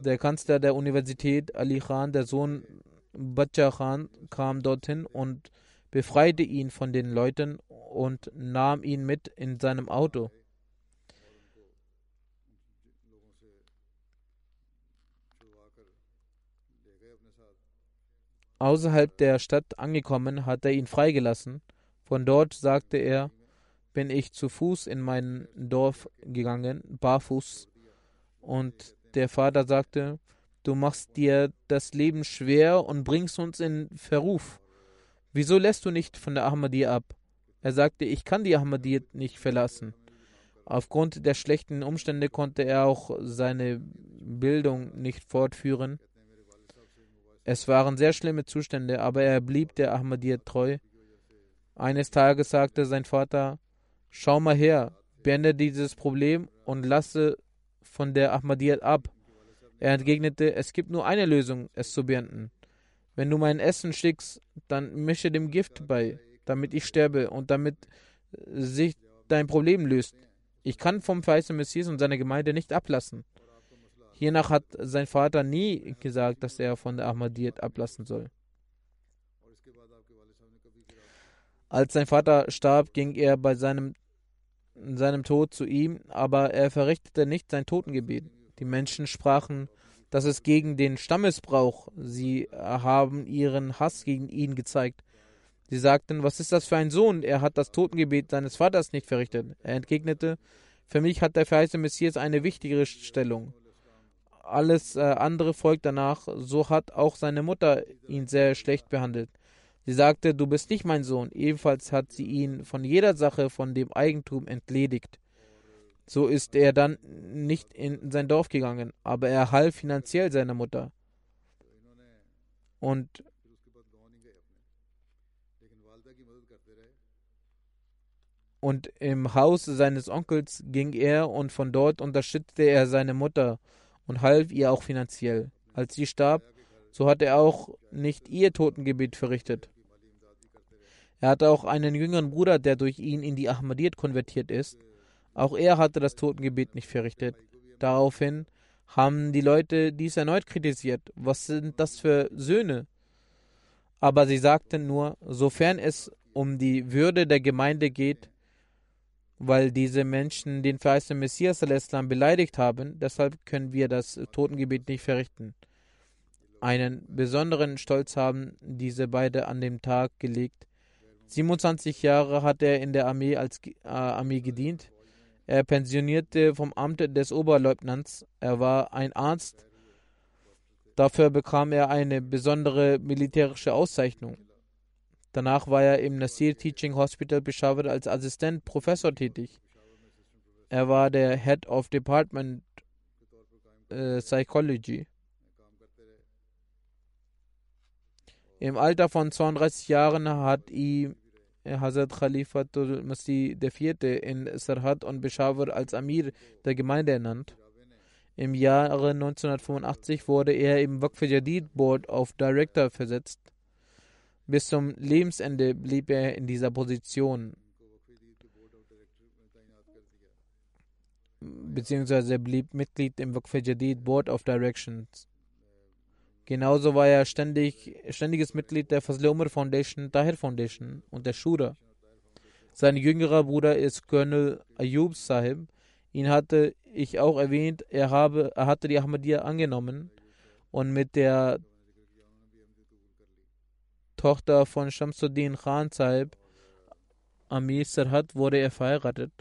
Der Kanzler der Universität, Ali Khan, der Sohn Bacha Khan, kam dorthin und befreite ihn von den Leuten und nahm ihn mit in seinem Auto. Außerhalb der Stadt angekommen, hat er ihn freigelassen. Von dort sagte er, bin ich zu Fuß in mein Dorf gegangen, barfuß. Und der Vater sagte, du machst dir das Leben schwer und bringst uns in Verruf. Wieso lässt du nicht von der Ahmadiyya ab? Er sagte, ich kann die Ahmadiyya nicht verlassen. Aufgrund der schlechten Umstände konnte er auch seine Bildung nicht fortführen. Es waren sehr schlimme Zustände, aber er blieb der Ahmadiyya treu. Eines Tages sagte sein Vater, schau mal her, beende dieses Problem und lasse von der Ahmadiyya ab. Er entgegnete, es gibt nur eine Lösung, es zu beenden. Wenn du mein Essen schickst, dann mische dem Gift bei, damit ich sterbe und damit sich dein Problem löst. Ich kann vom weißen Messias und seiner Gemeinde nicht ablassen. Hiernach hat sein Vater nie gesagt, dass er von der Ahmadiyyat ablassen soll. Als sein Vater starb, ging er bei seinem, seinem Tod zu ihm, aber er verrichtete nicht sein Totengebet. Die Menschen sprachen, das ist gegen den Stammesbrauch. Sie haben ihren Hass gegen ihn gezeigt. Sie sagten, was ist das für ein Sohn? Er hat das Totengebet seines Vaters nicht verrichtet. Er entgegnete, für mich hat der verheißene Messias eine wichtigere Stellung. Alles äh, andere folgt danach. So hat auch seine Mutter ihn sehr schlecht behandelt. Sie sagte, du bist nicht mein Sohn. Ebenfalls hat sie ihn von jeder Sache, von dem Eigentum entledigt. So ist er dann nicht in sein Dorf gegangen, aber er half finanziell seiner Mutter. Und und im Haus seines Onkels ging er und von dort unterstützte er seine Mutter und half ihr auch finanziell. Als sie starb, so hat er auch nicht ihr Totengebet verrichtet. Er hatte auch einen jüngeren Bruder, der durch ihn in die Ahmadiyyat konvertiert ist. Auch er hatte das Totengebet nicht verrichtet. Daraufhin haben die Leute dies erneut kritisiert. Was sind das für Söhne? Aber sie sagten nur, sofern es um die Würde der Gemeinde geht, weil diese Menschen den verheißenen Messias beleidigt haben, deshalb können wir das Totengebet nicht verrichten. Einen besonderen Stolz haben diese beide an dem Tag gelegt. 27 Jahre hat er in der Armee als äh, Armee gedient. Er pensionierte vom Amt des Oberleutnants. Er war ein Arzt. Dafür bekam er eine besondere militärische Auszeichnung. Danach war er im Nasir Teaching Hospital Peshawar als Assistent Professor tätig. Er war der Head of Department äh, Psychology. Im Alter von 32 Jahren hat ihm Hazrat Khalifatul Masih IV. in Sarhat und Peshawar als Amir der Gemeinde ernannt. Im Jahre 1985 wurde er im Waqf Jadid Board of Director versetzt. Bis zum Lebensende blieb er in dieser Position, beziehungsweise blieb Mitglied im Waqf Jadid Board of Directions. Genauso war er ständig, ständiges Mitglied der Fazl Umar Foundation, Tahir Foundation und der Shura. Sein jüngerer Bruder ist Colonel Ayub Sahib. Ihn hatte ich auch erwähnt. Er, habe, er hatte die Ahmadiyya angenommen und mit der Tochter von Shamsuddin Khan Sahib, Amir Sarhat, wurde er verheiratet.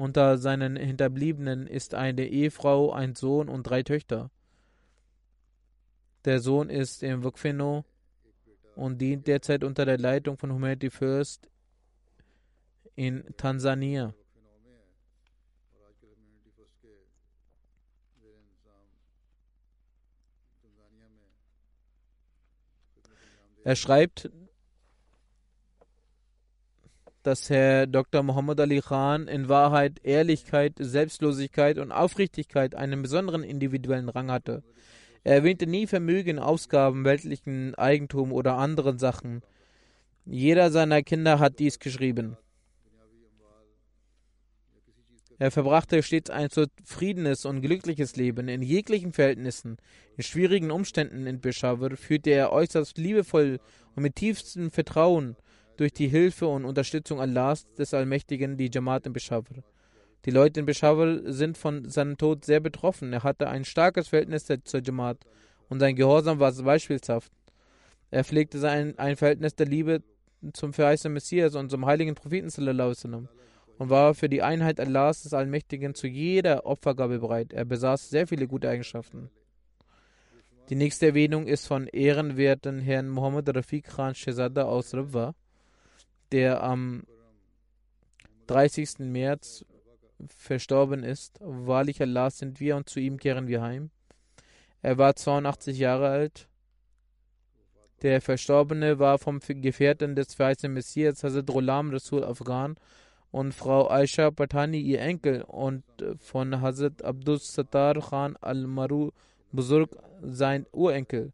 Unter seinen Hinterbliebenen ist eine Ehefrau, ein Sohn und drei Töchter. Der Sohn ist im Wukfino und dient derzeit unter der Leitung von Humanity First in Tansania. Er schreibt, dass Herr Dr. Muhammad Ali Khan in Wahrheit Ehrlichkeit, Selbstlosigkeit und Aufrichtigkeit einen besonderen individuellen Rang hatte. Er erwähnte nie Vermögen, Ausgaben, weltlichen Eigentum oder anderen Sachen. Jeder seiner Kinder hat dies geschrieben. Er verbrachte stets ein zufriedenes und glückliches Leben in jeglichen Verhältnissen. In schwierigen Umständen in Peshawar führte er äußerst liebevoll und mit tiefstem Vertrauen durch die Hilfe und Unterstützung Allahs des Allmächtigen die Jamaat in Peshawar. Die Leute in Peshawar sind von seinem Tod sehr betroffen. Er hatte ein starkes Verhältnis zur Jamaat und sein Gehorsam war beispielshaft. Er pflegte sein, ein Verhältnis der Liebe zum verheißenen Messias und zum heiligen Propheten und war für die Einheit Allahs des Allmächtigen zu jeder Opfergabe bereit. Er besaß sehr viele gute Eigenschaften. Die nächste Erwähnung ist von ehrenwerten Herrn Mohammed Rafiq Khan Shehzada aus Ribwa, der am 30. März verstorben ist. Wahrlich Allah sind wir und zu ihm kehren wir heim. Er war 82 Jahre alt. Der Verstorbene war vom Gefährten des verheißenen Messias Hazrat Ghulam Rasul Afghan und Frau Aisha Patani ihr Enkel und von Hazrat Abdul Sattar Khan al-Maru Buzurg sein Urenkel.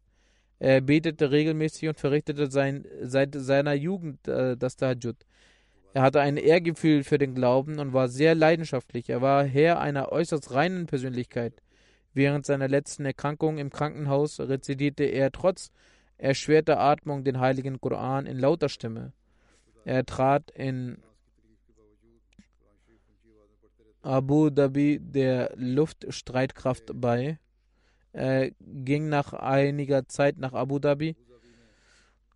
Er betete regelmäßig und verrichtete sein, seit seiner Jugend äh, das Tahajjud. Er hatte ein Ehrgefühl für den Glauben und war sehr leidenschaftlich. Er war Herr einer äußerst reinen Persönlichkeit. Während seiner letzten Erkrankung im Krankenhaus rezitierte er trotz erschwerter Atmung den heiligen Koran in lauter Stimme. Er trat in Abu Dhabi der Luftstreitkraft bei. Er ging nach einiger Zeit nach Abu Dhabi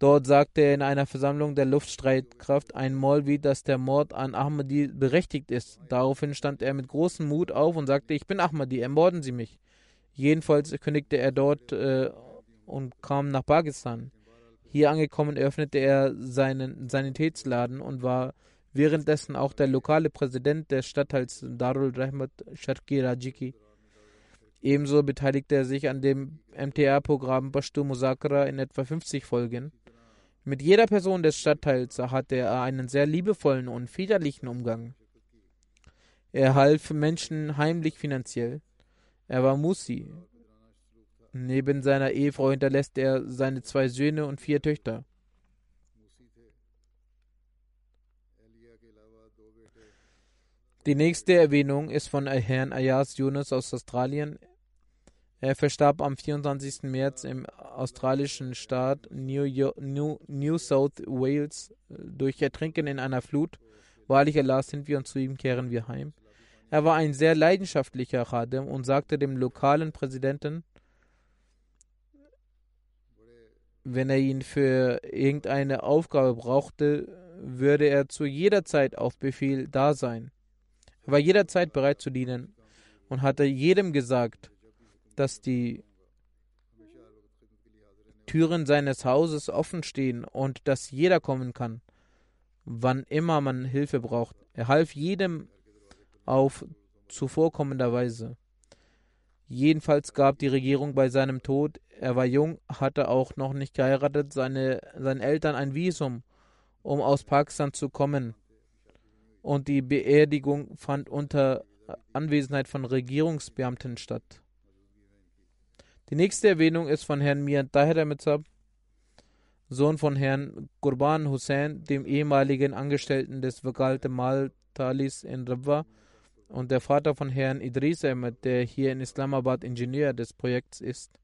Dort sagte er in einer Versammlung der Luftstreitkraft ein Maulvi, dass der Mord an Ahmadi berechtigt ist. Daraufhin stand er mit großem Mut auf und sagte, ich bin Ahmadi, ermorden Sie mich. Jedenfalls kündigte er dort äh, und kam nach Pakistan. Hier angekommen öffnete er seinen Sanitätsladen und war währenddessen auch der lokale Präsident des Stadtteils Darul Rahmat Sharki Rajiki. Ebenso beteiligte er sich an dem MTA-Programm Pashto Musakra in etwa 50 Folgen. Mit jeder Person des Stadtteils hatte er einen sehr liebevollen und väterlichen Umgang. Er half Menschen heimlich finanziell. Er war Musi. Neben seiner Ehefrau hinterlässt er seine zwei Söhne und vier Töchter. Die nächste Erwähnung ist von Herrn Ayaz Yunus aus Australien. Er verstarb am 24. März im australischen Staat New, New, New South Wales durch Ertrinken in einer Flut. Wahrlich Allah sind wir und zu ihm kehren wir heim. Er war ein sehr leidenschaftlicher Khadim und sagte dem lokalen Präsidenten, wenn er ihn für irgendeine Aufgabe brauchte, würde er zu jeder Zeit auf Befehl da sein. Er war jederzeit bereit zu dienen und hatte jedem gesagt, dass die Türen seines Hauses offen stehen und dass jeder kommen kann, wann immer man Hilfe braucht. Er half jedem auf zuvorkommender Weise. Jedenfalls gab die Regierung bei seinem Tod, er war jung, hatte auch noch nicht geheiratet, seine, seinen Eltern ein Visum, um aus Pakistan zu kommen. Und die Beerdigung fand unter Anwesenheit von Regierungsbeamten statt. Die nächste Erwähnung ist von Herrn Mian Tahir Mitzab, Sohn von Herrn Qurban Hussein, dem ehemaligen Angestellten des Wakalte Mal Talis in Rabwa und der Vater von Herrn Idris Ahmed, der hier in Islamabad Ingenieur des Projekts ist.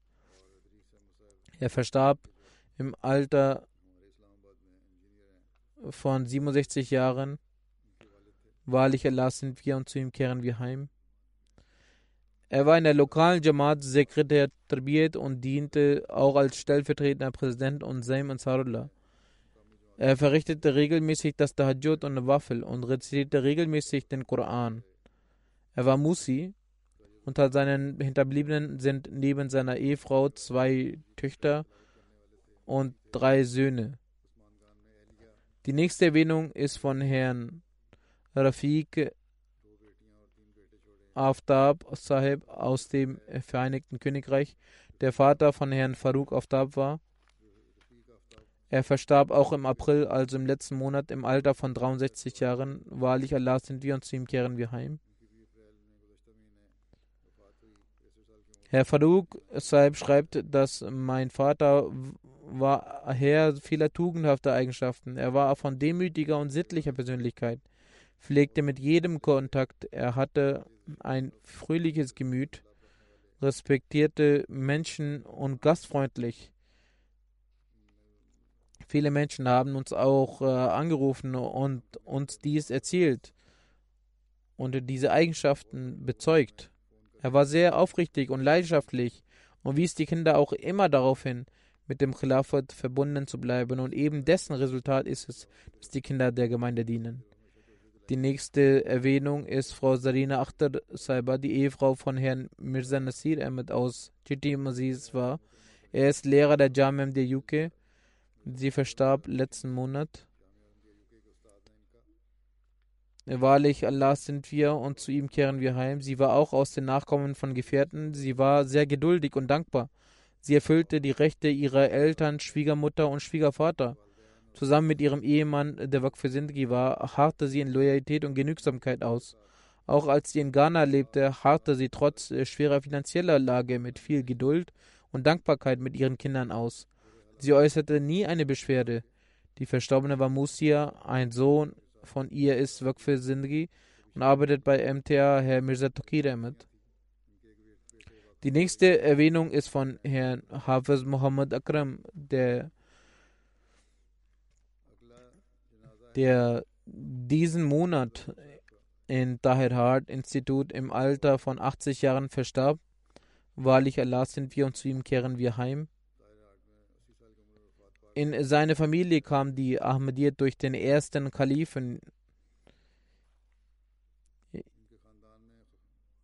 Er verstarb im Alter von 67 Jahren. Wahrlich Allah sind wir und zu ihm kehren wir heim. Er war in der lokalen Jamaat Sekretär Tarbiyat und diente auch als stellvertretender Präsident und Saim Ansarullah. Er verrichtete regelmäßig das Tahajjud und Wafel und rezitierte regelmäßig den Koran. Er war Musi. Unter seinen Hinterbliebenen sind neben seiner Ehefrau zwei Töchter und drei Söhne. Die nächste Erwähnung ist von Herrn Rafiq Aftab Sahib aus dem Vereinigten Königreich, der Vater von Herrn Farouk Aftab war. Er verstarb auch im April, also im letzten Monat, im Alter von 63 Jahren. Wahrlich Allah sind wir und zu ihm kehren wir heim. Herr Farouk Saib schreibt, dass mein Vater war Herr vieler tugendhafter Eigenschaften. Er war von demütiger und sittlicher Persönlichkeit, pflegte mit jedem Kontakt. Er hatte ein fröhliches Gemüt, respektierte Menschen und gastfreundlich. Viele Menschen haben uns auch äh, angerufen und uns dies erzählt und diese Eigenschaften bezeugt. Er war sehr aufrichtig und leidenschaftlich und wies die Kinder auch immer darauf hin, mit dem Khilafat verbunden zu bleiben und eben dessen Resultat ist es, dass die Kinder der Gemeinde dienen. Die nächste Erwähnung ist Frau Sarina Akhtar Saiba, die Ehefrau von Herrn Mirza Nasir Ahmed aus Chitti Maziz war. Er ist Lehrer der Jamam der UK Sie verstarb letzten Monat. Wahrlich, Allah sind wir und zu ihm kehren wir heim. Sie war auch aus den Nachkommen von Gefährten. Sie war sehr geduldig und dankbar. Sie erfüllte die Rechte ihrer Eltern, Schwiegermutter und Schwiegervater. Zusammen mit ihrem Ehemann, der Waqf Sindgi war, harrte sie in Loyalität und Genügsamkeit aus. Auch als sie in Ghana lebte, harrte sie trotz schwerer finanzieller Lage mit viel Geduld und Dankbarkeit mit ihren Kindern aus. Sie äußerte nie eine Beschwerde. Die Verstorbene war Musia, ein Sohn von ihr ist Waqf Zindgi und arbeitet bei MTA Herr Mirza Tokir Ahmed. Die nächste Erwähnung ist von Herrn Hafiz Muhammad Akram, der, der diesen Monat in Tahir Hart Institut im Alter von 80 Jahren verstarb. Wahrlich Allah sind wir und zu ihm kehren wir heim. In seine Familie kam die Ahmadiyyat durch den ersten Kalifen.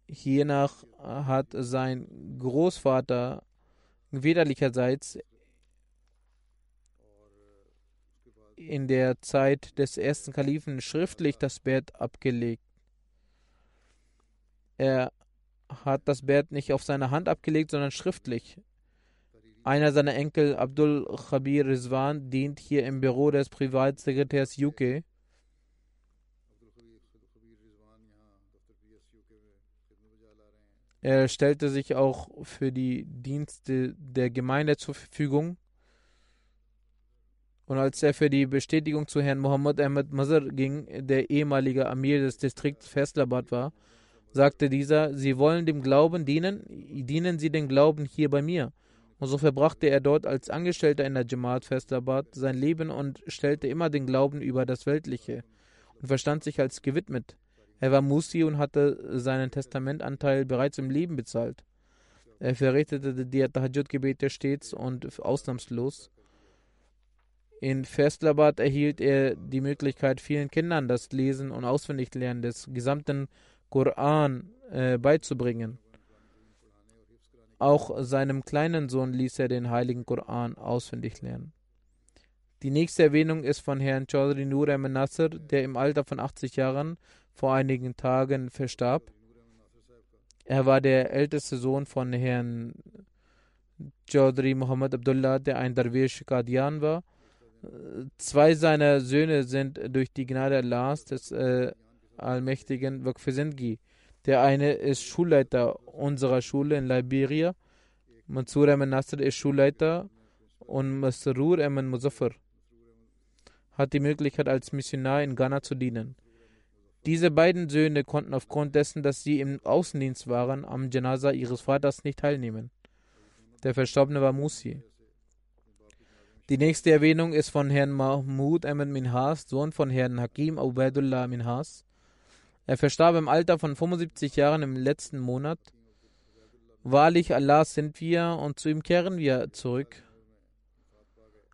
Hiernach hat sein Großvater väterlicherseits in der Zeit des ersten Kalifen schriftlich das Bett abgelegt. Er hat das Bett nicht auf seine Hand abgelegt, sondern schriftlich. Einer seiner Enkel, Abdul Khabir Rizwan, dient hier im Büro des Privatsekretärs UK. Er stellte sich auch für die Dienste der Gemeinde zur Verfügung. Und als er für die Bestätigung zu Herrn Muhammad Ahmed Mazar ging, der ehemalige Amir des Distrikts Faisalabad war, sagte dieser, Sie wollen dem Glauben dienen, dienen Sie dem Glauben hier bei mir. Und so verbrachte er dort als Angestellter in der Jamaat Festabad sein Leben und stellte immer den Glauben über das Weltliche und verstand sich als gewidmet. Er war Musi und hatte seinen Testamentanteil bereits im Leben bezahlt. Er verrichtete die Tahajjud-Gebete stets und ausnahmslos. In Festlabad erhielt er die Möglichkeit, vielen Kindern das Lesen und Auswendiglernen des gesamten Koran äh, beizubringen. Auch seinem kleinen Sohn ließ er den heiligen Koran auswendig lernen. Die nächste Erwähnung ist von Herrn Chaudhry Nur Ahmed Nasser, der im Alter von 80 Jahren vor einigen Tagen verstarb. Er war der älteste Sohn von Herrn Chaudhry Muhammad Abdullah, der ein Darwish Qadian war. Zwei seiner Söhne sind durch die Gnade Allahs des äh, Allmächtigen Waqf der eine ist Schulleiter unserer Schule in Liberia. Mansur Ahmed Nasser ist Schulleiter und Masrur Ahmed Muzaffar hat die Möglichkeit, als Missionar in Ghana zu dienen. Diese beiden Söhne konnten aufgrund dessen, dass sie im Außendienst waren, am Janaza ihres Vaters nicht teilnehmen. Der Verstorbene war Musi. Die nächste Erwähnung ist von Herrn Mahmoud Ahmed Minhas, Sohn von Herrn Hakim Ubaidullah Minhas. Er verstarb im Alter von 75 Jahren im letzten Monat. Wahrlich, Allah sind wir und zu ihm kehren wir zurück.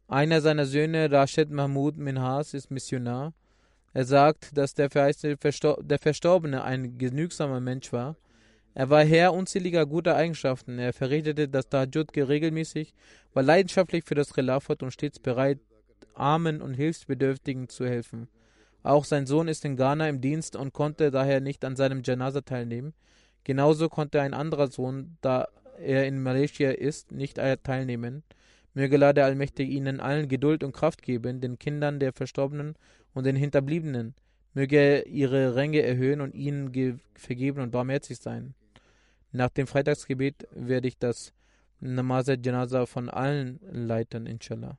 Einer seiner Söhne, Rashid Mahmud Minhas, ist Missionar. Er sagt, dass der, der Verstorbene ein genügsamer Mensch war. Er war Herr unzähliger guter Eigenschaften. Er verrichtete das Tahajjud regelmäßig, war leidenschaftlich für das Khilafat und stets bereit, Armen und Hilfsbedürftigen zu helfen Auch sein Sohn ist in Ghana im Dienst und konnte daher nicht an seinem Janaza teilnehmen. Genauso konnte ein anderer Sohn, da er in Malaysia ist, nicht teilnehmen. Möge Allah der Allmächtige ihnen allen Geduld und Kraft geben, den Kindern der Verstorbenen und den Hinterbliebenen. Möge er ihre Ränge erhöhen und ihnen vergeben und barmherzig sein. Nach dem Freitagsgebet werde ich das Namaz Janaza von allen leiten, inshallah.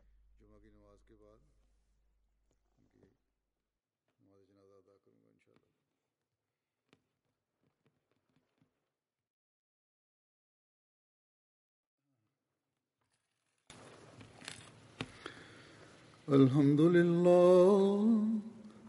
الحمد لله